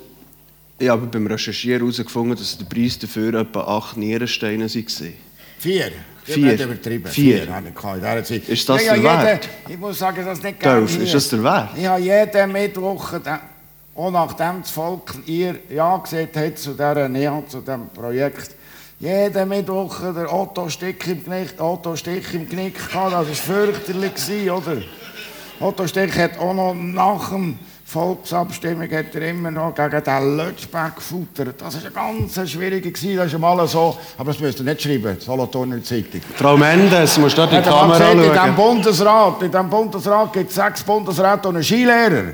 Ich habe beim Recherchieren herausgefunden, dass der Preis dafür etwa acht Nierensteine waren. Vier? Vier. Übertrieben. Vier. Vier. Ist das ja, der ja, Wert? ich muss sagen, das nicht Dolph, ist das der Wert? Ich habe jeden Mittwoch, auch nachdem das Volk ihr Ja gesagt hat zu dieser Nähe, zu diesem Projekt, jeden Mittwoch der Otto Stick im Knick, Otto Stich im Knick gehabt. Das war fürchterlich, oder? Otto Stich hat auch noch nach dem Volksabstimmung hat er immer noch gegen den Lötschbeck gefuttert. Das war eine ganz schwierige. Das ist mal so, aber das müsst ihr nicht schreiben, Solothurner Zeitung. Frau Mendes, musst du in die er Kamera gesagt, in schauen. diesem Bundesrat, in diesem Bundesrat gibt es sechs Bundesräte und einen Skilehrer.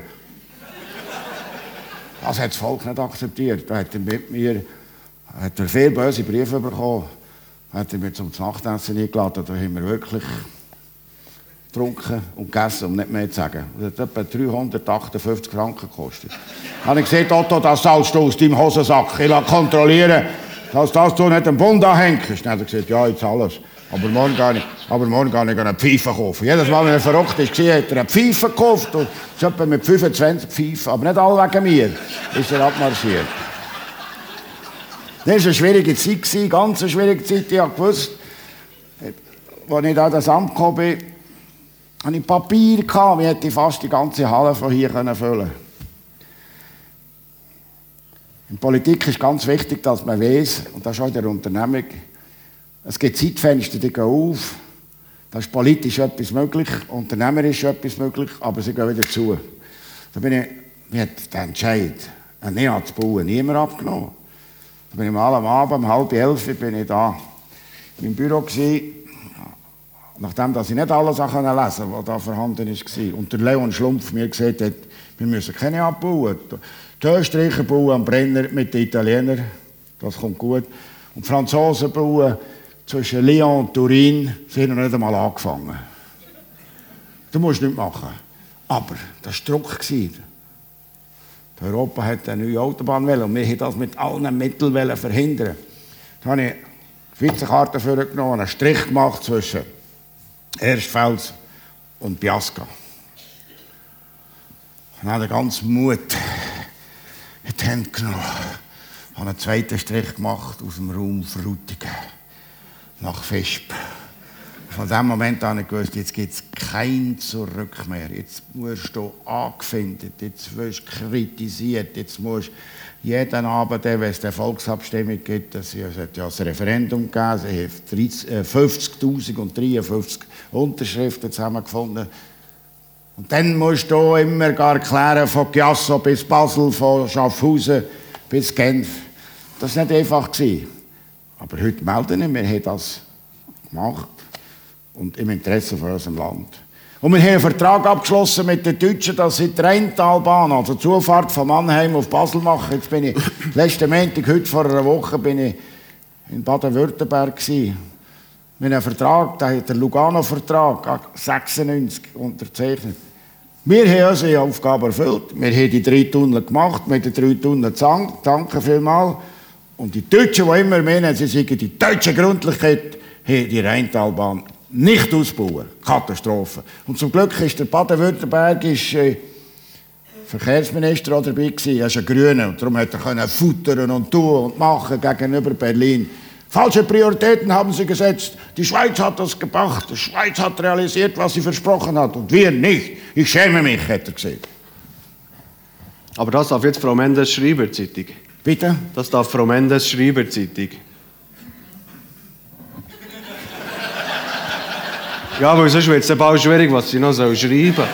Das hat das Volk nicht akzeptiert. Da hat er mit mir hat er viele böse Briefe bekommen. Hat er mir zum Nachtessen eingeladen. Da haben wir wirklich getrunken und gegessen, um nicht mehr zu sagen. Das hat etwa 358 Franken gekostet. Dann habe ich gesagt, Otto, das zahlst du aus deinem Hosensack. Ich lasse kontrollieren, dass das du nicht am Bund anhängst. Dann hat er gesagt, ja, jetzt alles. Aber morgen gehe ich, aber morgen gehe ich eine Pfeife kaufen. Jedes Mal, wenn er verrückt ist, hat er eine Pfeife gekauft. Und ist etwa mit 25 Pfeifen. Aber nicht alle wegen mir. Ist er abmarschiert. Das war eine schwierige Zeit, eine ganz schwierige Zeit. Ich gewusst, als ich da das Amt gekommen bin, hatte ich Papier, gehabt, wie hätte ich fast die ganze Halle von hier füllen können. In Politik ist ganz wichtig, dass man weiß, und das ist auch in der Unternehmung, es gibt Zeitfenster, die gehen auf. Da ist politisch etwas möglich, unternehmerisch etwas möglich, aber sie gehen wieder zu. Da bin ich, mir hat der Entscheid, ein Näher zu bauen, niemand abgenommen. Da bin ich mal am Abend, um halb elf, bin ich da im Büro gewesen, nachdem dass ich nicht alles lesen konnte, was da vorhanden war. Und der Leon Schlumpf mir gesagt hat, wir müssen keine abbauen. Die Österreicher bauen am Brenner mit den Italienern, das kommt gut. Und die Franzosen bauen zwischen Lyon und Turin, sie haben noch nicht einmal angefangen. Du musst nichts machen. Aber das war Druck. Europa hat eine neue Autobahn und wir wollten das mit allen Mitteln verhindern. Da habe ich Vizekarte vorgenommen, einen Strich gemacht zwischen Erstfels und Biasca. Und habe ganz Mut in die Hände genommen. Ich habe einen zweiten Strich gemacht aus dem Raum Frutigen nach Vesp. Von dem Moment an gewusst, jetzt gibt es kein Zurück mehr. Jetzt musst du angefindet, jetzt wirst du kritisiert, jetzt musst jeden Abend, wenn es eine Volksabstimmung gibt, es hat ja ein Referendum gegeben, sie haben 50.053 Unterschriften zusammengefunden. Und dann musst du immer gar erklären, von Chiasso bis Basel, von Schaffhausen bis Genf. Das war nicht einfach. Aber heute melden wir, wir haben das gemacht und im Interesse von unserem Land. Und wir haben einen Vertrag abgeschlossen mit den Deutschen, dass sie die Rheintalbahn, also die Zufahrt von Mannheim auf Basel machen. Jetzt bin ich, letzten Montag, heute vor einer Woche, bin ich in Baden-Württemberg gewesen. Wir haben einen Vertrag, der hat der Lugano-Vertrag, 96 unterzeichnet. Wir haben unsere Aufgabe erfüllt. Wir haben die drei Tunnel gemacht, mit den drei Tunnel danke vielmals. Und die Deutschen, die immer meinen, sie seien die deutsche Gründlichkeit, haben die Rheintalbahn nicht ausbauen. Katastrophe. Und zum Glück ist der baden-württembergische äh, Verkehrsminister auch dabei gewesen. Er ist ein Grüner und darum hat er können futtern und tun und machen gegenüber Berlin. Falsche Prioritäten haben sie gesetzt. Die Schweiz hat das gebracht. Die Schweiz hat realisiert, was sie versprochen hat und wir nicht. Ich schäme mich, hat er gesagt. Aber das darf jetzt Frau Mendes Schreiber Zeitung. Bitte? Das darf Frau Mendes Schreiber Zeitung. Ja, weil sonst wird es bald schwierig, was sie noch schreiben soll.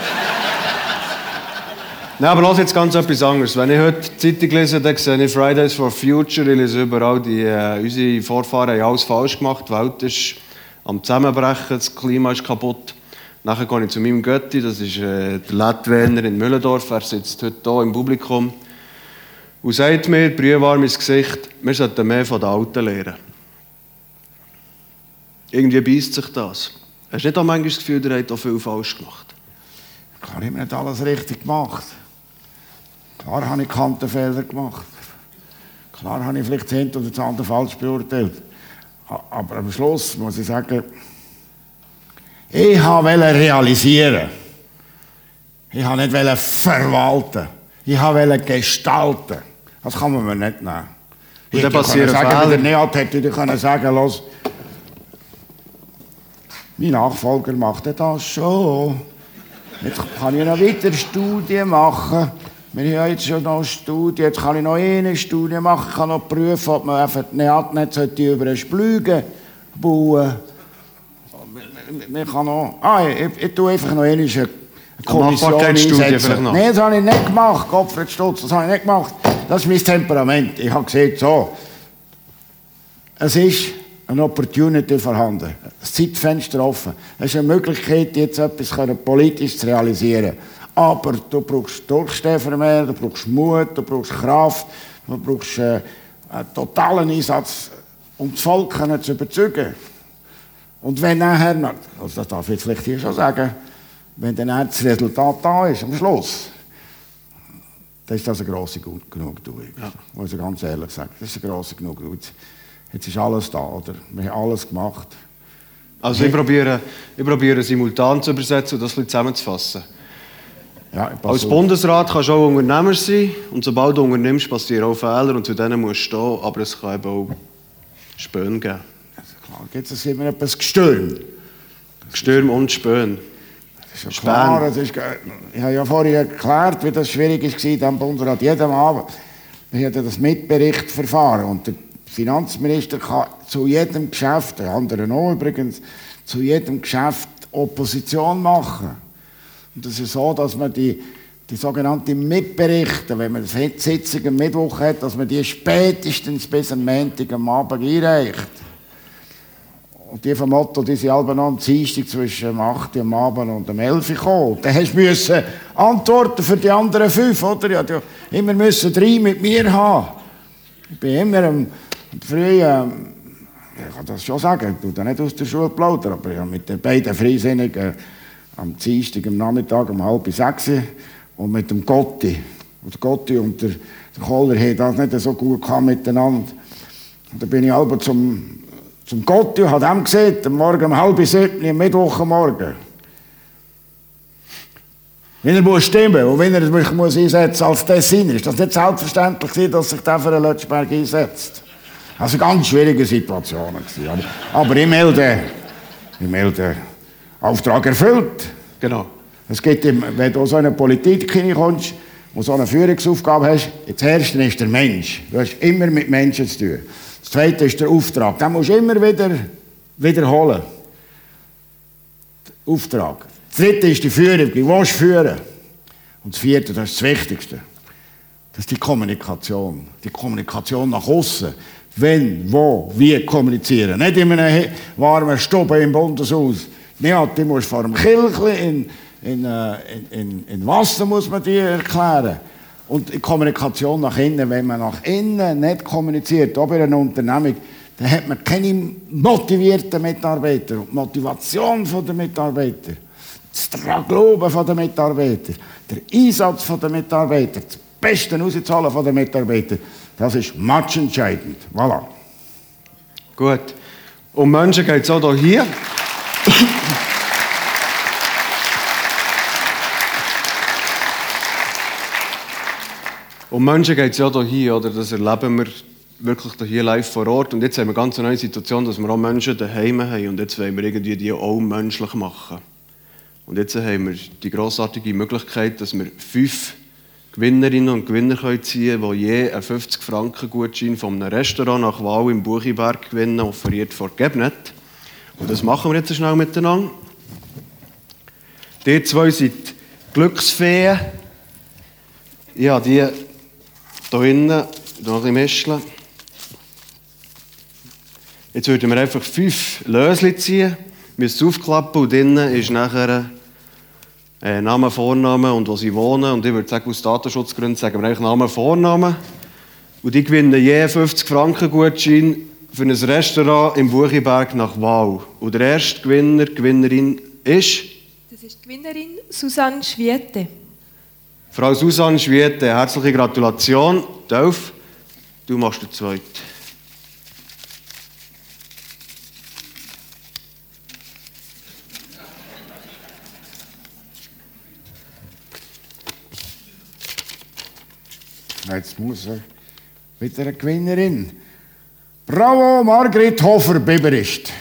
Nein, aber lass jetzt ganz etwas anderes. Wenn ich heute die Zeitung lese, dann sehe ich Fridays for Future. Ich lese überall, die, äh, unsere Vorfahren haben alles falsch gemacht. Die Welt ist am Zusammenbrechen, das Klima ist kaputt. Nachher gehe ich zu meinem Götti, das ist äh, der Lettwener in Müllendorf. Er sitzt heute hier im Publikum. Und sagt mir, brühwarm ins Gesicht, wir sollten mehr von den Alten lernen. Irgendwie beißt sich das. Hast du nicht auch manchmal das Gefühl, der hat auch viel falsch gemacht? Klar, ich habe nicht alles richtig gemacht. Klar habe ich Kantenfehler gemacht. Klar habe ich vielleicht das eine oder das andere falsch beurteilt. Aber am Schluss muss ich sagen, ich wollte realisieren. Ich wollte nicht verwalten. Ich wollte gestalten. Das kann man mir nicht nehmen. Und dann passieren Fehler. Der Neat hätte ich können sagen, los, mein Nachfolger macht das schon. Jetzt kann ich noch weiter Studien machen. Wir haben jetzt schon noch Studien. Jetzt kann ich noch eine Studie machen. Ich kann noch prüfen, ob man einfach die Neatnet über einen Splügen bauen Man kann noch... Ah, ich, ich tue einfach noch eine Kommission einsetzen. Nein, das habe ich nicht gemacht, Gottfried Stutz. Das habe ich nicht gemacht. Das ist mein Temperament. Ich habe gesehen, so... Es ist eine Opportunity vorhanden. Ein Zeitfenster offen. Es ist eine Möglichkeit, jetzt etwas politisch zu realisieren. Aber du brauchst Durchstehvermehr, du brauchst Mut, du brauchst Kraft, du brauchst äh, einen totalen Einsatz, um das Volk zu überzeugen. Und wenn nachher, also das darf ich vielleicht hier schon sagen, wenn dann das Resultat da ist, am Schluss, dann ist das eine grosse Genugtuung. Ja. Muss ich ganz ehrlich sagen. Das ist eine grosse Genugtuung. Jetzt ist alles da, oder? Wir haben alles gemacht. Also ich probiere, ich probiere simultan zu übersetzen und das ein zusammenzufassen. Ja, Als Bundesrat kannst du auch Unternehmer sein und sobald du unternimmst, passieren auch Fehler und zu denen musst du stehen, aber es kann eben auch Spönen geben. Also klar, gibt es immer etwas Gestürm. Gestürm und Spönen. Das ist ja klar, das ist, ich habe ja vorhin erklärt, wie das schwierig war am Bundesrat. Jeden Abend, wir hatten das Mitberichtverfahren und der Finanzminister kann zu jedem Geschäft, der andere auch übrigens, zu jedem Geschäft Opposition machen. Und das ist so, dass man die, die sogenannten Mitberichte, wenn man eine Sitzung am Mittwoch hat, dass man die spätestens bis am Montag am Abend einreicht. Und die vom Motto, die sind alle noch am Dienstag zwischen dem 8 Uhr am Abend und dem 11 Uhr gekommen. Dann hast du Antworten für die anderen fünf, oder? Ja, du immer müssen drei mit mir haben. Ich bin immer am früher, ich kann das schon sagen, ich tue nicht aus der Schule plaudern, aber ich habe mit den beiden Freisinnigen am Dienstag am Nachmittag um halb sechs und mit dem Gotti. Und der Gotti und der, der Koller haben das nicht so gut miteinander. Und dann bin ich aber zum, zum Gotti und habe ihm gesehen, am Morgen um halb sieben, am Mittwochmorgen. Wenn er muss stimmen und wenn er mich muss einsetzen als Tessiner, ist das nicht selbstverständlich, dass sich der für den Lötschberg einsetzt. Also ganz schwierige Situationen. Aber, aber ich melde, ich melde Auftrag erfüllt. Genau. Es geht, wenn du so eine Politik hineinkommst, wo so eine Führungsaufgabe hast, das erste ist der Mensch. Du hast immer mit Menschen zu tun. Das zweite ist der Auftrag. Den musst du immer wieder wiederholen. Der Auftrag. Das dritte ist die Führung. Wie willst du führen? Und das vierte, das ist das Wichtigste. Das ist die Kommunikation. Die Kommunikation nach außen wenn, wo, wie kommunizieren. Nicht in einem warmen Stube im Bundeshaus. Ja, die muss vor dem Kirchli in, äh, in, in, in Wasser muss man die erklären. Und Kommunikation nach innen, wenn man nach innen nicht kommuniziert, auch bei einer Unternehmung, dann hat man keine motivierten Mitarbeiter. Und die Motivation der Mitarbeiter, das Glauben der Mitarbeiter, der Einsatz der Mitarbeiter, das Beste rauszahlen der Mitarbeiter, das ist matchentscheidend. Voilà. Gut. Um Menschen geht es auch hier. um Menschen geht es ja hier, oder? Das erleben wir wirklich hier live vor Ort. Und jetzt haben wir eine ganz neue Situation, dass wir auch Menschen daheim haben. Und jetzt wollen wir irgendwie die auch menschlich machen. Und jetzt haben wir die grossartige Möglichkeit, dass wir fünf Gewinnerinnen und Gewinner können ziehen können, die je einen 50-Franken-Gutschein von einem Restaurant nach Wahl im Buchiberg gewinnen, offeriert von Gebnet. Und das machen wir jetzt schnell miteinander. Die zwei sind Glücksfeen. Ja, die hier hinten, noch ein bisschen. Jetzt würden wir einfach fünf Lösli ziehen, müssen aufklappen und drinnen ist nachher äh, Namen, Vornamen und wo sie wohnen. Und ich würde sagen, aus Datenschutzgründen sagen wir eigentlich Namen, Vornamen. Und die gewinnen je 50 Franken Gutschein für ein Restaurant im Buchiberg nach Wahl. Und der erste Gewinner, Gewinnerin ist? Das ist die Gewinnerin Susanne Schwiete. Frau Susanne Schwiete, herzliche Gratulation. Dolf, du machst den zweiten. Jetzt muss er wieder eine Gewinnerin. Bravo, Margret Hofer, Biberist.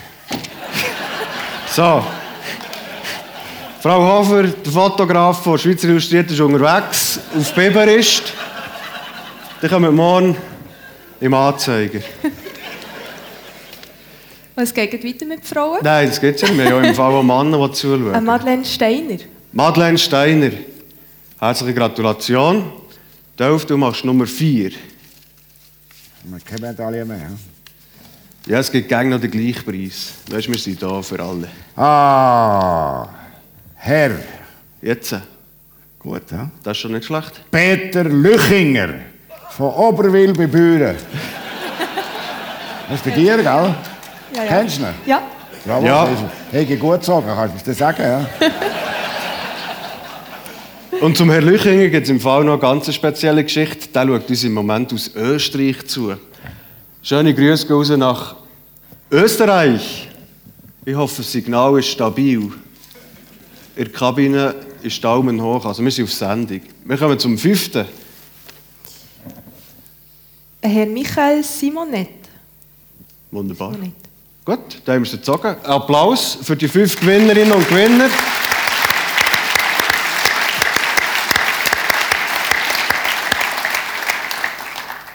so. Frau Hofer, der Fotograf von Schweizer Illustriert, ist unterwegs auf Biberist. Dann kommen wir morgen im Anzeiger. Was geht weiter mit Frauen? Nein, das geht nicht. Wir haben ja im Fall auch Männer, die zuschauen. Madeleine Steiner. Madeleine Steiner. Herzliche Gratulation. Dolf, du machst Nummer 4. Wir haben keine Medaille mehr. Ja, es gibt gerne noch den gleichen Preis. Weißt du, wir sind da für alle. Ah, Herr. Jetzt. Gut, ja? Das ist schon nicht schlecht. Peter Lüchinger von Oberwil bei Büren. das ist bei dir, gell? Ja, ja. Kennst du ihn? Ja. Bravo, ja. Hey, gut sagen, kannst du das sagen? Ja? Und zum Herrn Lüchinger gibt es im Fall noch eine ganz spezielle Geschichte. Der schaut uns im Moment aus Österreich zu. Schöne Grüße raus nach Österreich. Ich hoffe, das Signal ist stabil. In der Kabine ist Daumen hoch, also wir sind auf Sendung. Wir kommen zum fünften. Herr Michael Simonet. Wunderbar. Simonet. Gut, da haben wir es gezogen. Applaus für die fünf Gewinnerinnen und Gewinner.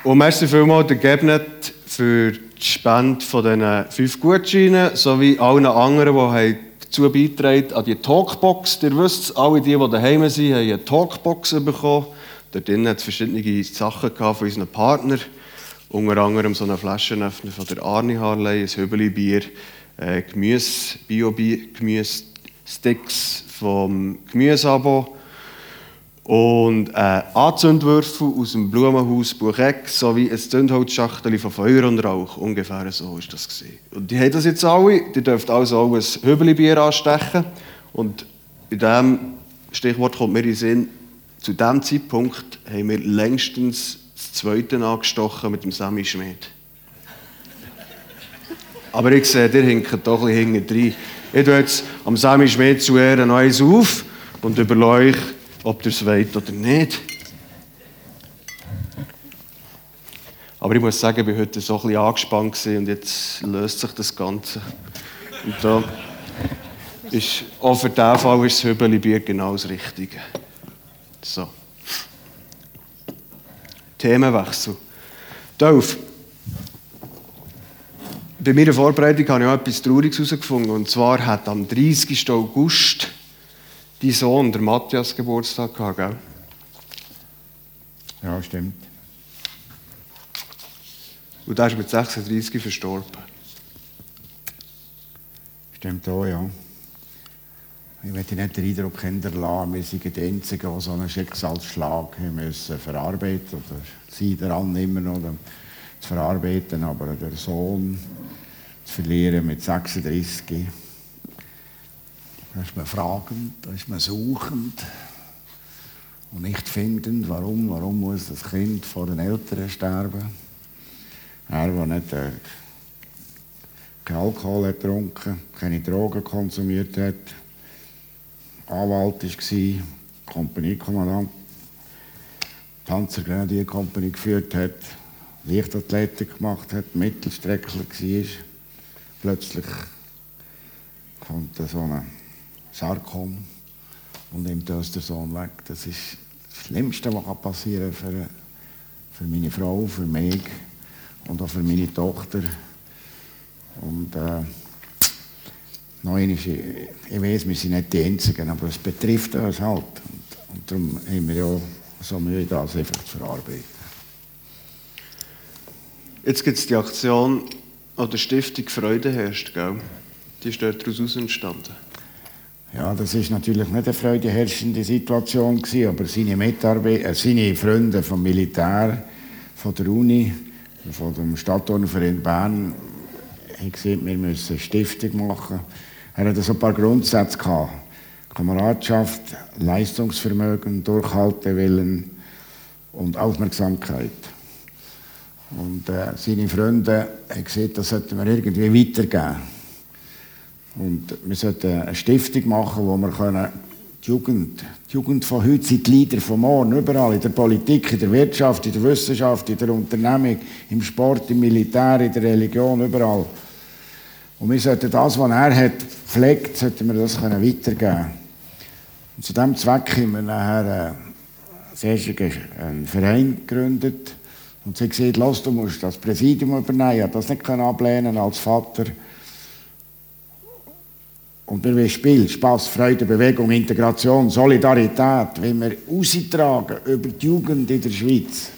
Und merci vielmals der Gebnet für die Spende von diesen fünf Gutscheinen sowie allen anderen, die dazu beitragen an die Talkbox. Ihr wisst, alle die, die daheim sind, haben eine Talkbox bekommen. Dort hat es verschiedene Sachen von unseren Partnern. Unter anderem so eine Flaschenöffner von der Arni Harley, ein Hübeli-Bier, äh, Gemüse, Bio-Gemüse-Sticks vom Gemüseabo und äh, Anzündwürfel aus dem Blumenhaus Bucheck sowie ein Zündholzschachtel von Feuer und Rauch. Ungefähr so war das. Gewesen. Und die haben das jetzt alle. Die dürfen also auch ein Hübeli-Bier anstechen. Und bei diesem Stichwort kommt mir in den Sinn, zu diesem Zeitpunkt haben wir längstens das zweite angestochen mit dem Sammy Schmidt. Aber ich sehe, der hinkt doch ein bisschen rein. Ich tue jetzt am Sammy Schmidt zu Ehren noch eins auf und überlege euch, ob ihr es wollt oder nicht. Aber ich muss sagen, ich war heute so ein angespannt und jetzt löst sich das Ganze. Und da ist, auch für diesen Fall ist das Hübeli-Bier genau das Richtige. So. Themenwechsel. Dolf, bei meiner Vorbereitung habe ich auch etwas Trauriges herausgefunden. Und zwar hat am 30. August dein Sohn, der Matthias, Geburtstag gehabt, gell? Ja, stimmt. Und der ist mit 36 verstorben. Stimmt auch, ja. Ich möchte nicht den Eindruck hinterlassen, wir sind die Einzigen, die so einen Schicksalsschlag müssen verarbeiten oder sie daran immer noch zu verarbeiten. Aber der Sohn zu verlieren mit 36 da ist man fragend, da ist man suchend und nicht findend, warum, warum muss das Kind vor den Eltern sterben. Er, der nicht äh, kein Alkohol hat getrunken, keine Drogen konsumiert hat, Anwalt war, Kompaniekommandant, Panzergrenadierkompanie geführt hat, Leichtathletik gemacht hat, Mittelstreckler war. Plötzlich kommt so eine Sarkom und nimmt uns der Sohn weg. Das ist das Schlimmste, was passieren kann für, für meine Frau, für mich und auch für meine Tochter. Und äh, noch einmal, ich, ich weiß, wir sind nicht die Einzigen, aber es betrifft uns halt. Und, und darum haben wir ja so Mühe, das einfach zu verarbeiten. Jetzt gibt es die Aktion an der Stiftung Freude herrscht, gell? Die ist daraus entstanden. Ja, das ist natürlich nicht eine freudeherrschende Situation gewesen, aber seine Mitarbeiter, äh, seine Freunde vom Militär, von der Uni, von dem Stadturnverein Bern, haben gesagt, wir müssen eine Stiftung machen. Er hatte so ein paar Grundsätze gehabt. Kameradschaft, Leistungsvermögen, Durchhaltewillen und Aufmerksamkeit. Und äh, seine Freunde haben gesagt, das sollten wir irgendwie weitergeben. Und wir sollten eine Stiftung machen, wo wir können die Jugend, die Jugend von heute sind die Leader von morgen, überall, in der Politik, in der Wirtschaft, in der Wissenschaft, in der Unternehmung, im Sport, im Militär, in der Religion, überall. Und wir sollten das, was er hat, pflegt, sollten wir das können weitergeben Und zu diesem Zweck haben wir nachher äh, einen Verein gegründet und sie gesagt, los, du musst das Präsidium übernehmen. Ich das nicht ablehnen als Vater. Und wir wollen Spiel, Spaß, Freude, Bewegung, Integration, Solidarität, wenn wir austragen über die Jugend in der Schweiz.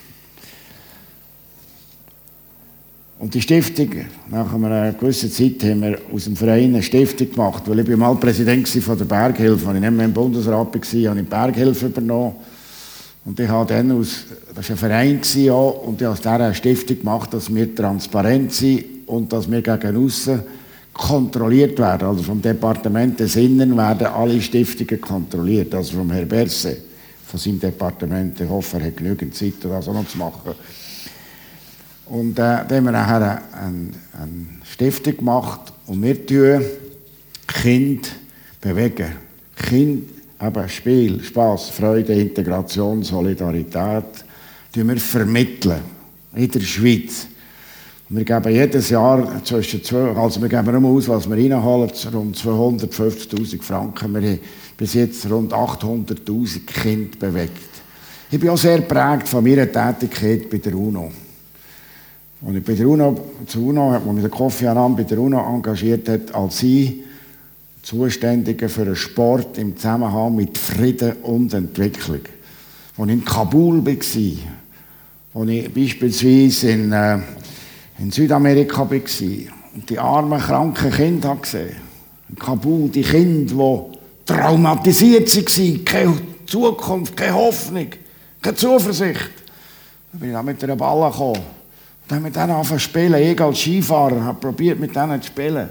Und die Stiftung, nach einer gewissen Zeit haben wir aus dem Verein eine Stiftung gemacht, weil ich bin mal Präsident von der Berghilfe, als ich nicht mehr im Bundesrat war, habe ich die Berghilfe übernommen. Und ich habe dann aus, das war ein Verein und ich habe aus dieser Stiftung gemacht, dass wir transparent sind und dass wir gegen aussen kontrolliert werden. Also vom Departement des Innern werden alle Stiftungen kontrolliert. Also vom Herrn Berse, von seinem Departement. Ich hoffe, er hat genügend Zeit, das auch noch zu machen. Und äh, dann haben wir nachher eine, eine Stiftung gemacht und wir tun Kind bewegen. Kind, eben Spiel, Spaß, Freude, Integration, Solidarität, tun wir vermitteln in der Schweiz. Wir geben jedes Jahr zwischen zwei, also wir geben immer aus, was wir reinholen, rund 250.000 Franken. Wir haben bis jetzt rund 800.000 Kinder bewegt. Ich bin auch sehr geprägt von meiner Tätigkeit bei der UNO. Und ich bei der UNO, zu UNO, wo mich der Kofi Annan bei der UNO engagiert hat, als sie Zuständige für den Sport im Zusammenhang mit Frieden und Entwicklung. Als ich in Kabul war, als ich beispielsweise in, äh, in Südamerika war und die armen, kranken Kinder gesehen in Kabul, die Kinder, die traumatisiert waren, keine Zukunft, keine Hoffnung, keine Zuversicht. Dann bin ich dann mit einer Balle gekommen dann haben wir dann angefangen zu spielen. Ich als Skifahrer habe probiert, mit denen zu spielen.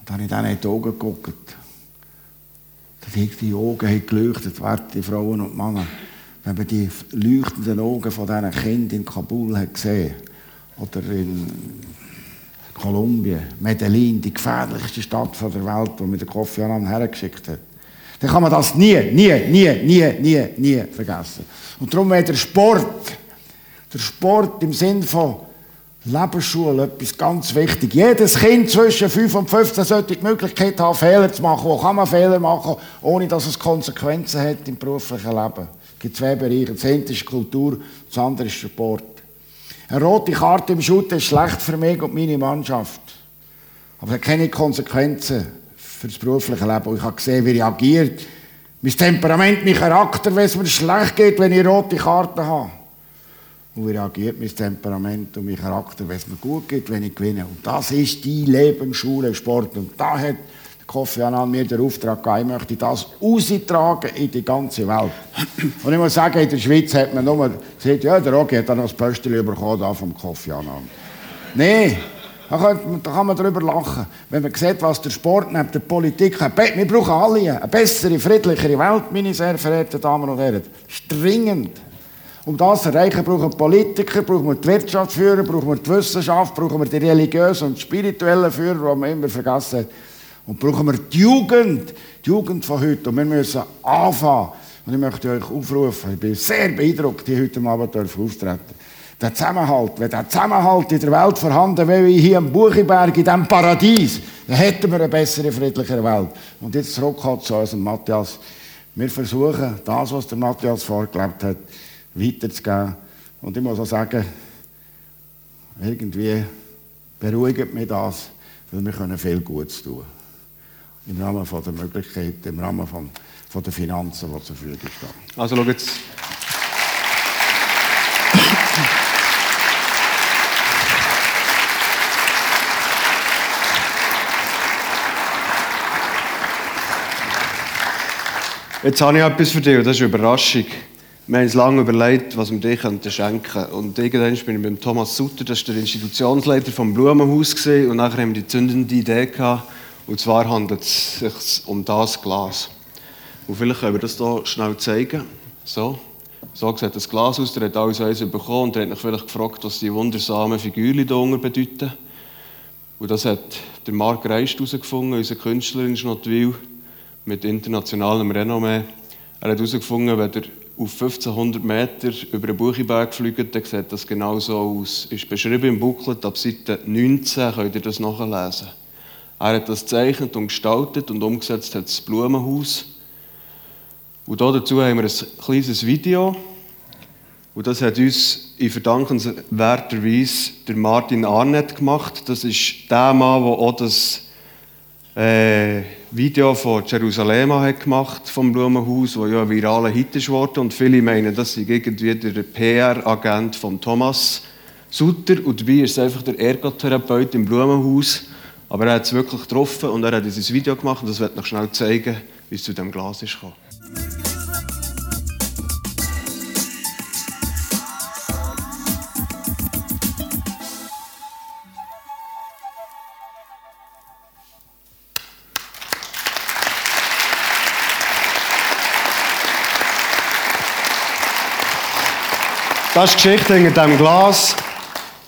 Und dann habe ich denen in die Augen geguckt. Die Augen haben geleuchtet, werte Frauen und Männer. Wenn man die leuchtenden Augen von diesen Kindern in Kabul hat gesehen oder in Kolumbien, Medellin, die gefährlichste Stadt der Welt, wo mir der Kofi Annan hergeschickt hat, dann kann man das nie, nie, nie, nie, nie, nie vergessen. Und darum wäre der Sport der Sport im Sinn von Lebensschule etwas ganz wichtig. Jedes Kind zwischen 5 und 15 sollte die Möglichkeit haben, Fehler zu machen. Wo kann man Fehler machen, ohne dass es Konsequenzen hat im beruflichen Leben? Gibt zwei Bereiche. Das eine ist Kultur, das andere ist Sport. Eine rote Karte im Schutt ist schlecht für mich und meine Mannschaft. Aber es hat keine Konsequenzen für das berufliche Leben. Ich habe gesehen, wie reagiert. Mein Temperament, mein Charakter, wenn es mir schlecht geht, wenn ich rote Karten habe. Und wie reagiert mein Temperament und mein Charakter, wenn es mir gut geht, wenn ich gewinne. Und das ist die Lebensschule Sport. Und da hat Kofi Annan mir den Auftrag gegeben, ich möchte das austragen in die ganze Welt. Und ich muss sagen, in der Schweiz hat man nur gesagt, ja, der Rogi hat dann noch das Pöstchen bekommen da vom Kofi Annan. Nein, da kann, man darüber lachen. Wenn man sieht, was der Sport neben der Politik hat. Wir brauchen alle eine bessere, friedlichere Welt, meine sehr verehrten Damen und Herren. Stringend. Um das zu erreichen, brauchen wir Politiker, brauchen wir die Wirtschaftsführer, brauchen wir die Wissenschaft, brauchen wir die religiösen und spirituellen Führer, die man immer vergessen hat. Und brauchen wir die Jugend, die Jugend von heute. Und wir müssen anfangen. Und ich möchte euch aufrufen, ich bin sehr beeindruckt, die heute Abend auftreten Der Zusammenhalt, wenn der Zusammenhalt in der Welt vorhanden wäre, wie hier am Buchiberg, in diesem Paradies, dann hätten wir eine bessere, friedlichere Welt. Und jetzt zurück zu unserem Matthias. Wir versuchen, das, was der Matthias vorgelebt hat, weiterzugeben. Und ich muss auch sagen, irgendwie beruhigt mich das, weil wir können viel Gutes tun. Im Rahmen von der Möglichkeiten, im Rahmen von, von der Finanzen, die zur Verfügung stehen. Also schau jetzt. Jetzt habe ich etwas für dich und das ist eine Überraschung. Wir haben uns lange überlegt, was wir dir schenken könnten. Und irgendwann bin ich mit Thomas Sutter, das ist der Institutionsleiter vom Blumenhaus, gewesen, und nachher haben wir die zündende Idee gehabt. Und zwar handelt es sich um das Glas. Und vielleicht können wir das hier schnell zeigen. So. So sieht das Glas aus. Der hat alles eins bekommen und der hat mich vielleicht gefragt, was die wundersamen Figürchen hier unten bedeuten. Und das hat der Marc Reist herausgefunden, unser Künstler in Schnottwil mit internationalem Renommee. Er hat herausgefunden, wenn der auf 1500 Meter über den Buchiberg fliegen, dann sieht das genau so aus. Ist beschrieben im Booklet, ab Seite 19 könnt ihr das nachlesen. Er hat das gezeichnet und gestaltet und umgesetzt hat das Blumenhaus. Und dazu haben wir ein kleines Video. Und das hat uns in verdankenswerter Weise der Martin Arnett gemacht. Das ist der Mann, der auch das äh, Video von Jerusalem hat gemacht vom Blumenhaus, wo ja ein viraler Hit ist worden. Und viele meinen, das sei irgendwie der PR-Agent von Thomas Sutter. Und dabei ist es einfach der Ergotherapeut im Blumenhaus. Aber er hat es wirklich getroffen und er hat dieses Video gemacht und das wird noch schnell zeigen, wie es zu dem Glas ist gekommen. Das ist die Geschichte hinter diesem Glas.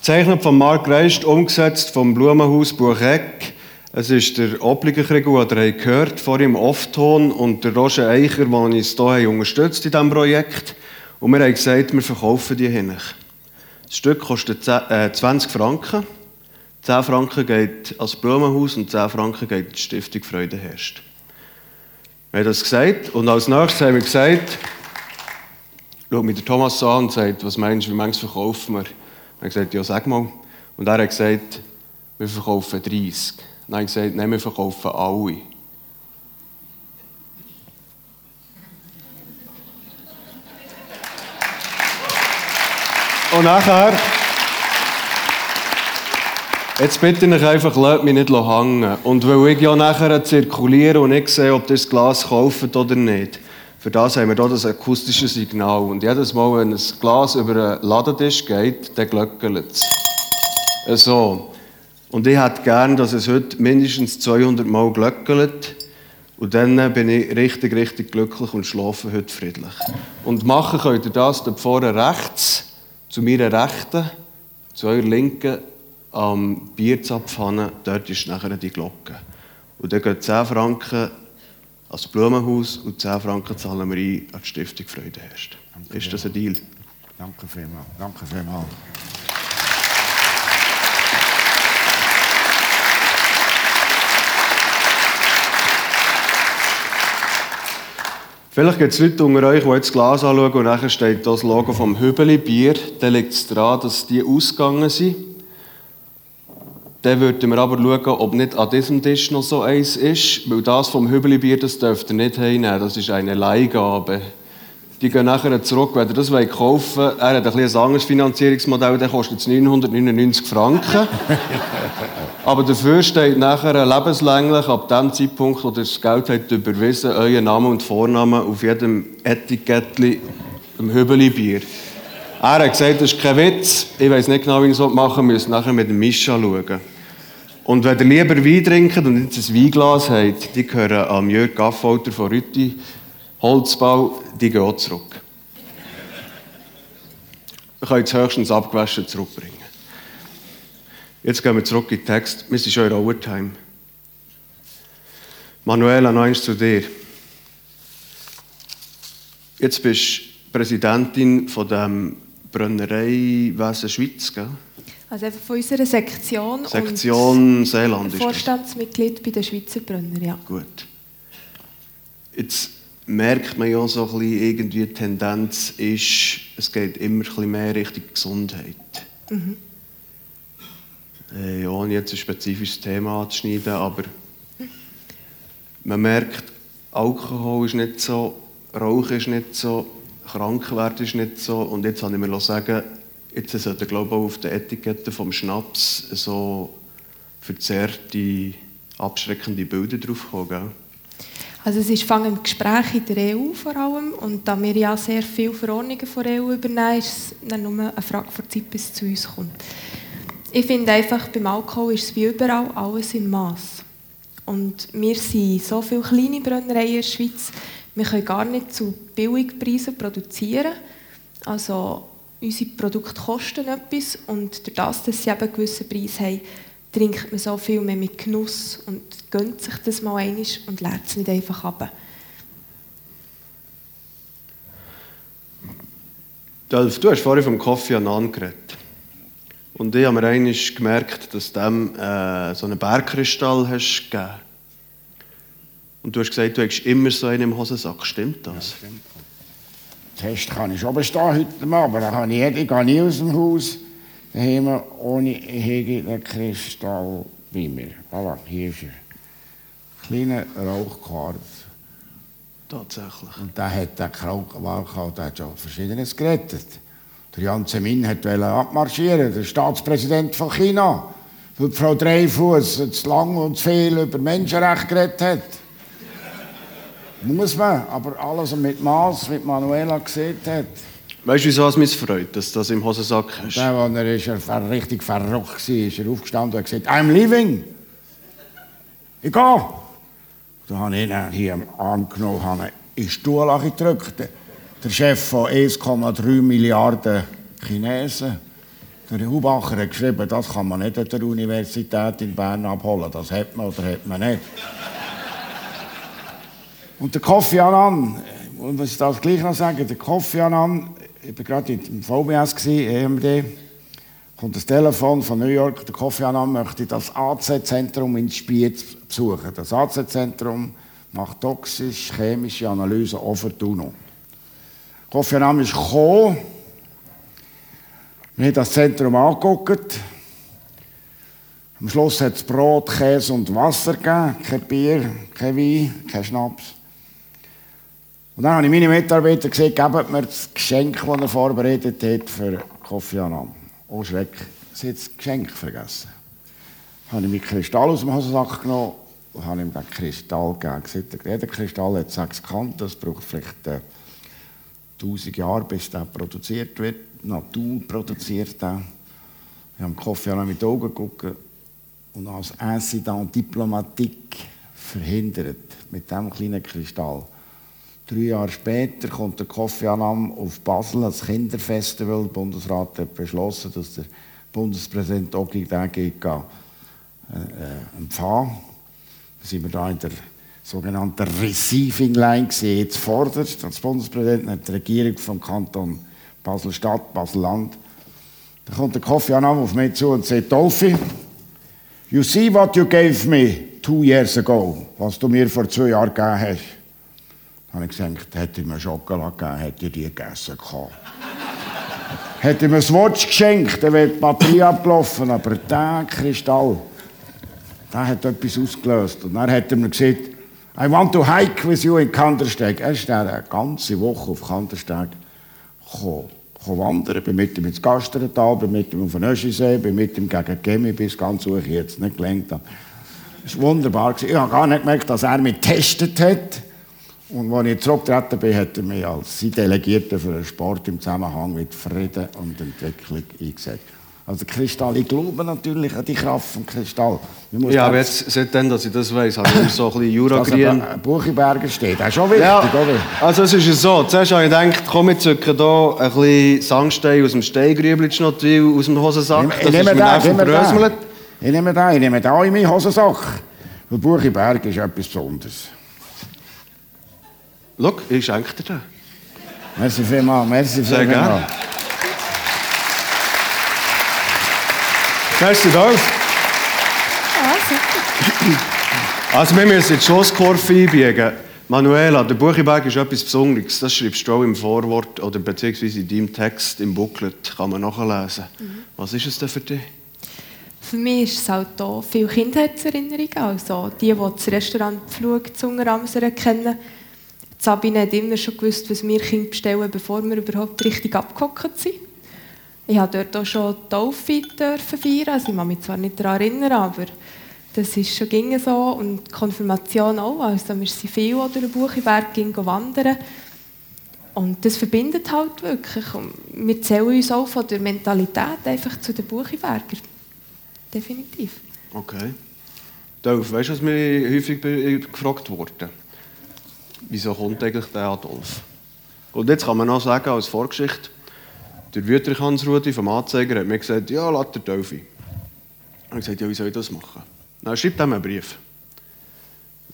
Zeichnet von Mark Reist, umgesetzt vom Blumenhaus Bucheck. Es ist der Obligenkrieg, den ihr gehört vor im Off-Ton und der Roger Eicher, der uns hier unterstützt in diesem Projekt. Und wir haben gesagt, wir verkaufen die hin. Das Stück kostet 20 äh, Franken. 10 Franken geht als Blumenhaus und 10 Franken geht in die Stiftung Freude herrscht. Wir haben das gesagt und als nächstes haben wir gesagt, schaut mich der Thomas an und sagt, was meinst du, wie manches verkaufen wir? Er hat gesagt, ja sag mal. Und er hat gesagt, wir verkaufen 30. Dann habe ich gesagt, nein, wir verkaufen alle. Und nachher, jetzt bitte ich einfach, lasst mich nicht hängen. Und weil ich ja nachher zirkuliere und nicht sehe, ob das Glas kauft oder nicht, für das haben wir hier das akustische Signal. Und jedes Mal, wenn ein Glas über einen Ladentisch geht, dann glöckelt es. So. Und ich hätte gern, dass es heute mindestens 200 Mal glöckelt. Und dann bin ich richtig, richtig glücklich und schlafe heute friedlich. Und machen könnt ihr das da vorne rechts, zu meiner Rechten, zu eurer Linken, am Bierzapfhahn, dort ist nachher die Glocke. Und dann gehen 10 Franken als Blumenhaus und 10 Franken zahlen wir ein an die Stiftung Freude herrscht. Ist das ein Deal? Danke vielmals. Danke vielmals. Vielleicht gibt es Leute unter euch, die jetzt das Glas anschauen und nachher steht das Logo vom Hübeli Bier. Dann liegt es daran, dass die ausgegangen sind. Dann würden wir aber schauen, ob nicht an diesem Tisch noch so eins ist, weil das vom Hübeli Bier, das dürft ihr nicht heimnehmen, das ist eine Leihgabe. Die gehen nachher zurück, wenn ihr das kaufen wollt. Er hat ein, ein anderes Finanzierungsmodell, der kostet es 999 Franken. Aber dafür steht nachher lebenslänglich, ab dem Zeitpunkt, wo ihr das Geld habt überwiesen, euer Name und Vorname auf jedem Etikettchen im Hübeli-Bier. Er hat gesagt, das ist kein Witz. Ich weiß nicht genau, wie ich es machen müssen. Nachher mit dem Mischa schauen. Und wenn ihr lieber Wein trinkt und jetzt ein Weinglas habt, die gehören am Jörg Gaffalter von Rütti Holzbau, die gehen auch zurück. Wir können es höchstens abgewaschen zurückbringen. Jetzt gehen wir zurück in den Text. Wir sind schon in Overtime. Manuela, noch eins zu dir. Jetzt bist du Präsidentin von dem Brennereiwesen Schweiz, gell? Also einfach von unserer Sektion. Sektion Seeland ist Vorstandsmitglied bei den Schweizer Brenner, ja. Gut. Jetzt merkt man ja so ein bisschen, irgendwie die Tendenz ist, es geht immer ein bisschen mehr Richtung Gesundheit. Mhm. Äh, ohne jetzt ein spezifisches Thema anzuschneiden, aber man merkt, Alkohol ist nicht so, Rauchen ist nicht so, Krankwert ist nicht so und jetzt habe ich mir sagen, jetzt sollte glaube ich auf der Etikette vom Schnaps so verzerrte, abschreckende Bilder draufkommen, gell? Also es ist fangen Gespräche in der EU vor allem und da wir ja sehr viele Verordnungen von der EU übernehmen, ist es dann nur eine Frage der Zeit, bis es zu uns kommt. Ich finde einfach, beim Alkohol ist es wie überall alles in Maß. Und wir sind so viele kleine Brennereien in der Schweiz, wir können gar nicht zu Billigpreisen produzieren. Also unsere Produkte kosten etwas und durch das, dass sie eben einen gewissen Preis haben, trinkt man so viel mehr mit Genuss und gönnt sich das mal einmal und lädt es nicht einfach ab. Dolf, du hast vorhin vom Kaffee an geredet. Und ich habe mir gemerkt, dass du dem äh, so einen Bergkristall hast gegeben Und du hast gesagt, du hast immer so einen im Hosensack. Stimmt das? Ja, stimmt. Test kann ich schon bestehen heute aber dann kann ich, ich gehe nie aus dem Haus daheim ohne hege den Kristall bei mir. Voilà, hier ist er. Kleiner Rauchquarz. Tatsächlich. Und der hat der hat schon Verschiedenes gerettet. Der Jan Zemin wollte abmarschieren, der Staatspräsident von China, weil Frau Dreyfus zu lang und zu viel über Menschenrechte geredet hat. Muss man, aber alles mit Maß, wie Manuela gesehen hat. Weißt du, wieso es mich freut, dass das im Hosensack ist? Der, als er, ist er richtig verrückt war, ist er aufgestanden und gesagt, I'm leaving. Ich gehe. Da habe ich ihn hier am Arm genommen, und in den Stuhl gedrückt. Der Chef von 1,3 Milliarden Chinesen. Der Hubacher hat geschrieben, das kann man nicht an der Universität in Bern abholen. Das hat man oder hat man nicht. Und der Kofi Annan, und was ich das gleich noch sagen, der Kofi Annan, ich war gerade im VBS, EMD, kommt das Telefon von New York, der Kofi Annan möchte das AZ-Zentrum in Spiez besuchen. Das AZ-Zentrum macht toxisch-chemische Analysen auch für die UNO. Kofi Annan ist gekommen, wir haben das Zentrum angeguckt. Am Schluss hat es Brot, Käse und Wasser gegeben, kein Bier, kein Wein, kein Schnaps. Und dann habe ich meine Mitarbeiter gesagt, gebt mir das Geschenk, das er vorbereitet hat für Kofi Annan. Oh Schreck, sie hat das Geschenk vergessen. Dann habe ich meinen Kristall aus dem Hosensack genommen und habe ihm den Kristall gegeben. Jeder Kristall hat sechs Kanten, das braucht vielleicht äh, 1000 Jahre, bis der produziert wird. Natur produziert den. Ich habe Kofi Annan mit den Augen geguckt und als Incident Diplomatik verhindert mit diesem kleinen Kristall. Drei Jahre später kommt der Kofi Annan auf Basel als Kinderfestival. Der Bundesrat hat beschlossen, dass der Bundespräsident Ogi den geht, äh, äh, empfangen. Da sind wir da in der sogenannten Receiving Line gesehen, jetzt fordert als Bundespräsident hat die Regierung vom Kanton Basel-Stadt, Basel-Land. Da kommt der Kofi Annan auf mich zu und sagt, Dolphy, you see what you gave me two years ago, was du mir vor zwei Jahren gegeben hast. Habe ich gesagt, hätte ich mir Schokolade gegeben, hätte ich die gegessen gehabt. hätte ich mir das Watch geschenkt, dann wäre die Batterie abgelaufen, aber der Kristall, der hat etwas ausgelöst. Und dann hat er mir gesagt, I want to hike with you in Kandersteg. Er ist dann eine ganze Woche auf Kandersteg gekommen, wandern. Bin mit ihm ins Gasterental, bin mit ihm auf den Öschisee, bin mit ihm gegen Gemi bis ganz hoch jetzt nicht gelenkt habe. Das war wunderbar. Ich habe gar nicht gemerkt, dass er mich getestet hat. Und als ich zurückgetreten bin, hat er mich als Delegierter für den Sport im Zusammenhang mit Frieden und Entwicklung eingesetzt. Also Kristall, ich glaube natürlich an die Kraft vom Kristall. Ja, aber jetzt, seitdem, dass ich das weiss, habe ich so ein bisschen Juragrün. Dass Buchiberger steht, das ist schon wichtig, ja, oder? Also es ist so, zuerst habe ich gedacht, komm, ich zücke hier ein bisschen Sandstein aus dem Steingrübelschnottwil aus dem Hosensack. Ich, ich nehme da, ich nehme da. Ich nehme da, ich nehme da in meinen Hosensack. Weil Buchiberg ist etwas Besonderes. Schau, ich schenke dir den. Merci vielmals, merci Sehr vielmals. gerne. Merci, Dolph. Ah, super. Also wir müssen jetzt Schlusskurve einbiegen. Manuela, der Buchiberg ist etwas Besonderes. Das schreibst du auch im Vorwort oder beziehungsweise in deinem Text im Booklet. Kann man nachlesen. Was ist es denn für dich? Für mich ist es halt hier viel Kindheitserinnerungen. Also die, die das Restaurant Pflug zu kennen. Sabine hat immer schon gewusst, was wir Kinder bestellen, bevor wir überhaupt richtig abgehockt sind. Ich durfte dort auch schon Taufe dürfen feiern. Also ich kann mich zwar nicht daran erinnern, aber das ist schon ging so. Und die Konfirmation auch. Also wir sind viel oder den Buchiberg ging wandern. Und das verbindet halt wirklich. Und wir zählen uns auch von der Mentalität einfach zu den Buchiberger. Definitiv. Okay. Dolph, weißt du, was mir häufig gefragt wurde? Wieso kommt eigentlich der Adolf? Und jetzt kann man noch sagen, als Vorgeschichte, der Wüterich Hans-Rudi vom Anzeiger hat mir gesagt, ja, lass der Dolphy. Und ich gesagt, ja, wie soll ich das machen? Dann schreibt ihm einen Brief.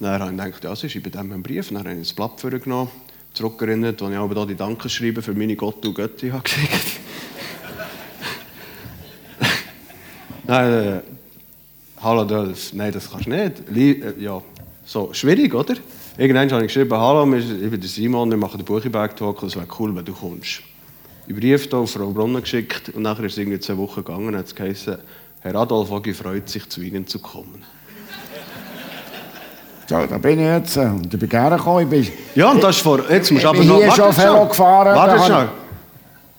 Dann habe ich gedacht, ja, sie schreibt ihm einen Brief. Dann habe ich das Blatt vorgenommen, zurückerinnert, wo ich aber da die Dankeschreiben für meine Gott und Götti habe geschickt. Nein, äh, hallo Dolph. Nein, das kannst du nicht. Lie äh, ja, so, schwierig, oder? Irgendwann habe ich geschrieben, hallo, ich bin der Simon, wir machen den Buchiberg-Talk, es wäre cool, wenn du kommst. Ich Brief hier auf Frau Brunnen geschickt und nachher ist es irgendwie zwei Wochen gegangen und hat es geheißen, Herr Adolf Ogi freut sich, zu Ihnen zu kommen. So, da bin ich jetzt. äh, Und ich bin gerne gekommen. Ich bin, Ja, und das ist vor... Jetzt musst Ich du aber bin noch... hier schon. Velo gefahren, Warte schnell.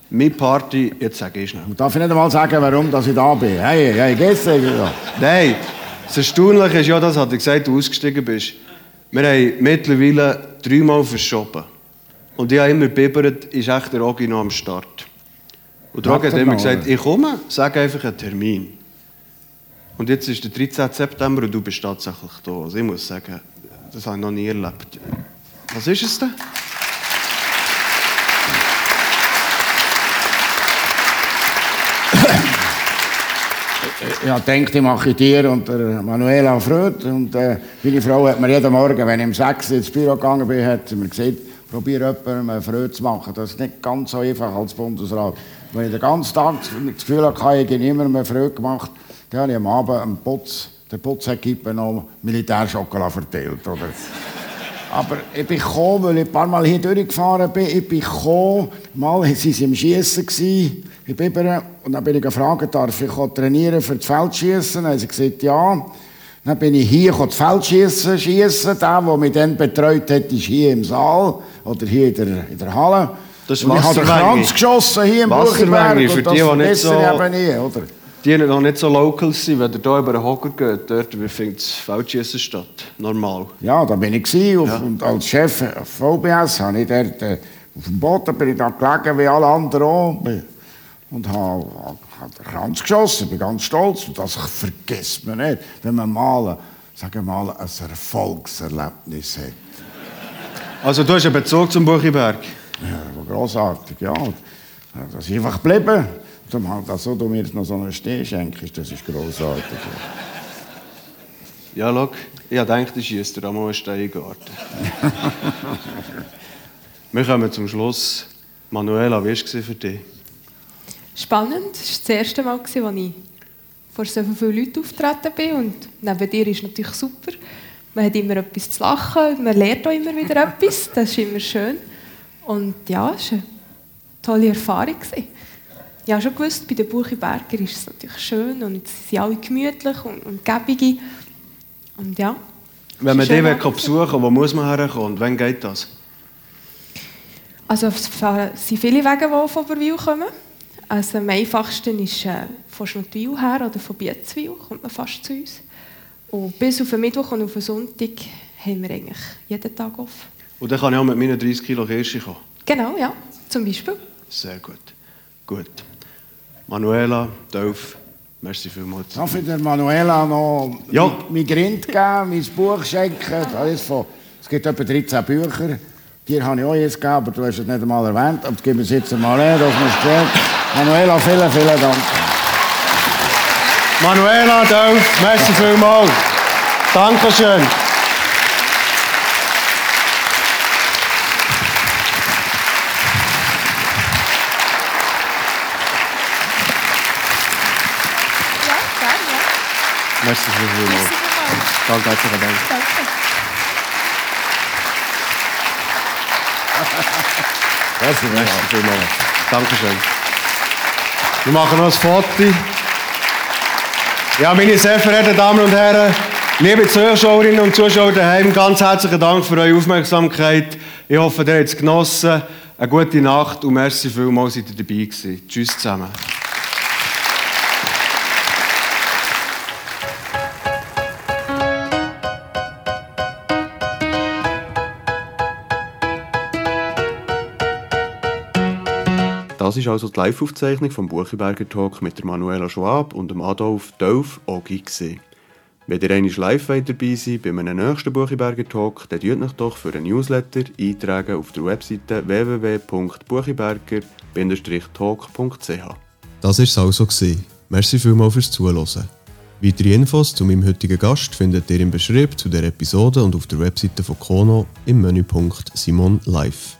Meine Party, jetzt sage ich schnell. darf ich nicht einmal sagen, warum dass ich da bin. Hey, hey? Ja. Nein, das Erstaunliche ist ja, das hat er gesagt, du ausgestiegen bist. Wir haben mittlerweile dreimal verschoben. Und ich habe immer bibbert, ist echt der Ogi noch am Start. Und der Ogi hat immer gesagt, ich komme, sag einfach einen Termin. Und jetzt ist der 13. September und du bist tatsächlich da. Also ich muss sagen, das habe ich noch nie erlebt. Was ist es denn? Ja, denkt, ich mache dir und der Manuela Fröd. Und äh, meine Frau hat mir jeden Morgen, wenn ich um 6 Uhr ins Büro gegangen bin, hat sie mir gesagt, probiere jemandem Freude zu machen. Das ist nicht ganz so einfach als Bundesrat. Wenn ich den ganzen Tag das Gefühl hatte, ich habe niemandem Freude gemacht, dann habe ich am Abend am Putz, der Putzequipe noch Militärschokolade verteilt. Oder? Aber ich bin gekommen, weil ich ein paar Mal hier durchgefahren bin. Ich bin gekommen, mal waren sie im Schiessen in Biberen. Und dann bin ich gefragt, darf ich trainieren für das Feldschiessen? Dann haben sie gesagt, ja. Dann bin ich hier das Feldschiessen schiessen. Der, der mich dann betreut hat, ist hier im Saal oder hier in der, in der Halle. Das und ich habe den Kranz geschossen hier im Buchenberg. Für die, die nicht so... Nie, oder? Die noch nicht so local sind, wenn ihr hier über den Hocker geht, dort findet das Feldschießen statt. Normal. Ja, da bin ich ja. und als Chef VBS habe ich dort, äh, auf dem Boden bin ich da gelegen, wie alle anderen auch, und habe, Kranz geschossen, bin ganz stolz. Und das vergisst man nicht, wenn man mal, sagen wir mal, ein Erfolgserlebnis hat. Also du hast einen Bezug zum Buchiberg? Ja, großartig, ja. Das ist einfach geblieben. Zum halt also, du mir jetzt noch so einen Steh schenkst, das ist großartig. Ja, schau, ich denke, du schießt dir einmal einen Steingarten. Wir kommen zum Schluss. Manuela, wie war es für dich? Spannend. Es war das erste Mal, als ich vor so vielen Leuten auftreten bin. Und neben dir ist natürlich super. Man hat immer etwas zu lachen, man lernt auch immer wieder etwas. Das ist immer schön. Und ja, es war eine tolle Erfahrung. Ich habe schon gewusst, bei den Buchiberger ist es natürlich schön und sie sind alle gemütlich und, und gebige. Und ja. Wenn man die besuchen will, wo muss man herkommen und wann geht das? Also es sind viele Wege, die von Berwil kommen. Also am einfachsten ist äh, von Schnottwil her oder von Bietzwil, kommt man fast zu uns. Und bis auf den Mittwoch und auf den Sonntag haben wir eigentlich jeden Tag offen. Und dann kann ich auch mit meinen 30 Kilo Kirsche kommen? Genau, ja, zum Beispiel. Sehr gut. Gut. Manuela, Dolf, merci vielmals. Darf ich der Manuela noch ja. mein Grind geben, mein Buch schenken? Das von, es gibt etwa 13 Bücher. Dir habe ich auch jetzt gegeben, aber du hast es nicht einmal erwähnt. Aber gib es jetzt mal her, dass man es. Manuela, vielen, vielen Dank. Manuela, Dolf, merci vielmals. Dankeschön. Merci vielmals. Danke, herzlichen Dank. Danke. Merci, merci vielmals. Dankeschön. Wir machen noch ein Foto. Ja, meine sehr verehrten Damen und Herren, liebe Zuschauerinnen und Zuschauer daheim, ganz herzlichen Dank für eure Aufmerksamkeit. Ich hoffe, ihr habt es genossen. Eine gute Nacht und merci vielmals, seid ihr dabei gewesen. Tschüss zusammen. Das ist also die Live-Aufzeichnung vom Buchiberger Talk mit der Manuela Schwab und dem Adolf Dolf Ogi. Wenn ihr einmal live dabei seid bei einem nächsten Buchiberger Talk, dann tut euch doch für einen Newsletter eintragen auf der Webseite www.buchiberger-talk.ch. Das war es also. Merci vielmals fürs Zuhören. Weitere Infos zu meinem heutigen Gast findet ihr im Beschrieb zu der Episode und auf der Webseite von Kono im Menüpunkt Simon Live.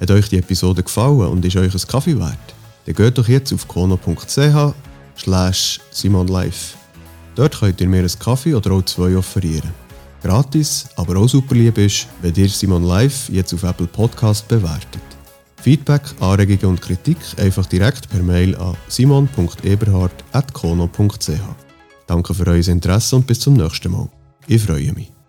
Hat euch die Episode gefallen und ist euch ein Kaffee wert? Dann geht doch jetzt auf kono.ch slash simonlife. Dort könnt ihr mir einen Kaffee oder auch zwei offerieren. Gratis, aber auch super lieb ist, wenn ihr Simon Live jetzt auf Apple Podcast bewertet. Feedback, Anregungen und Kritik einfach direkt per Mail an simon.eberhard.kono.ch. Danke für euer Interesse und bis zum nächsten Mal. Ich freue mich.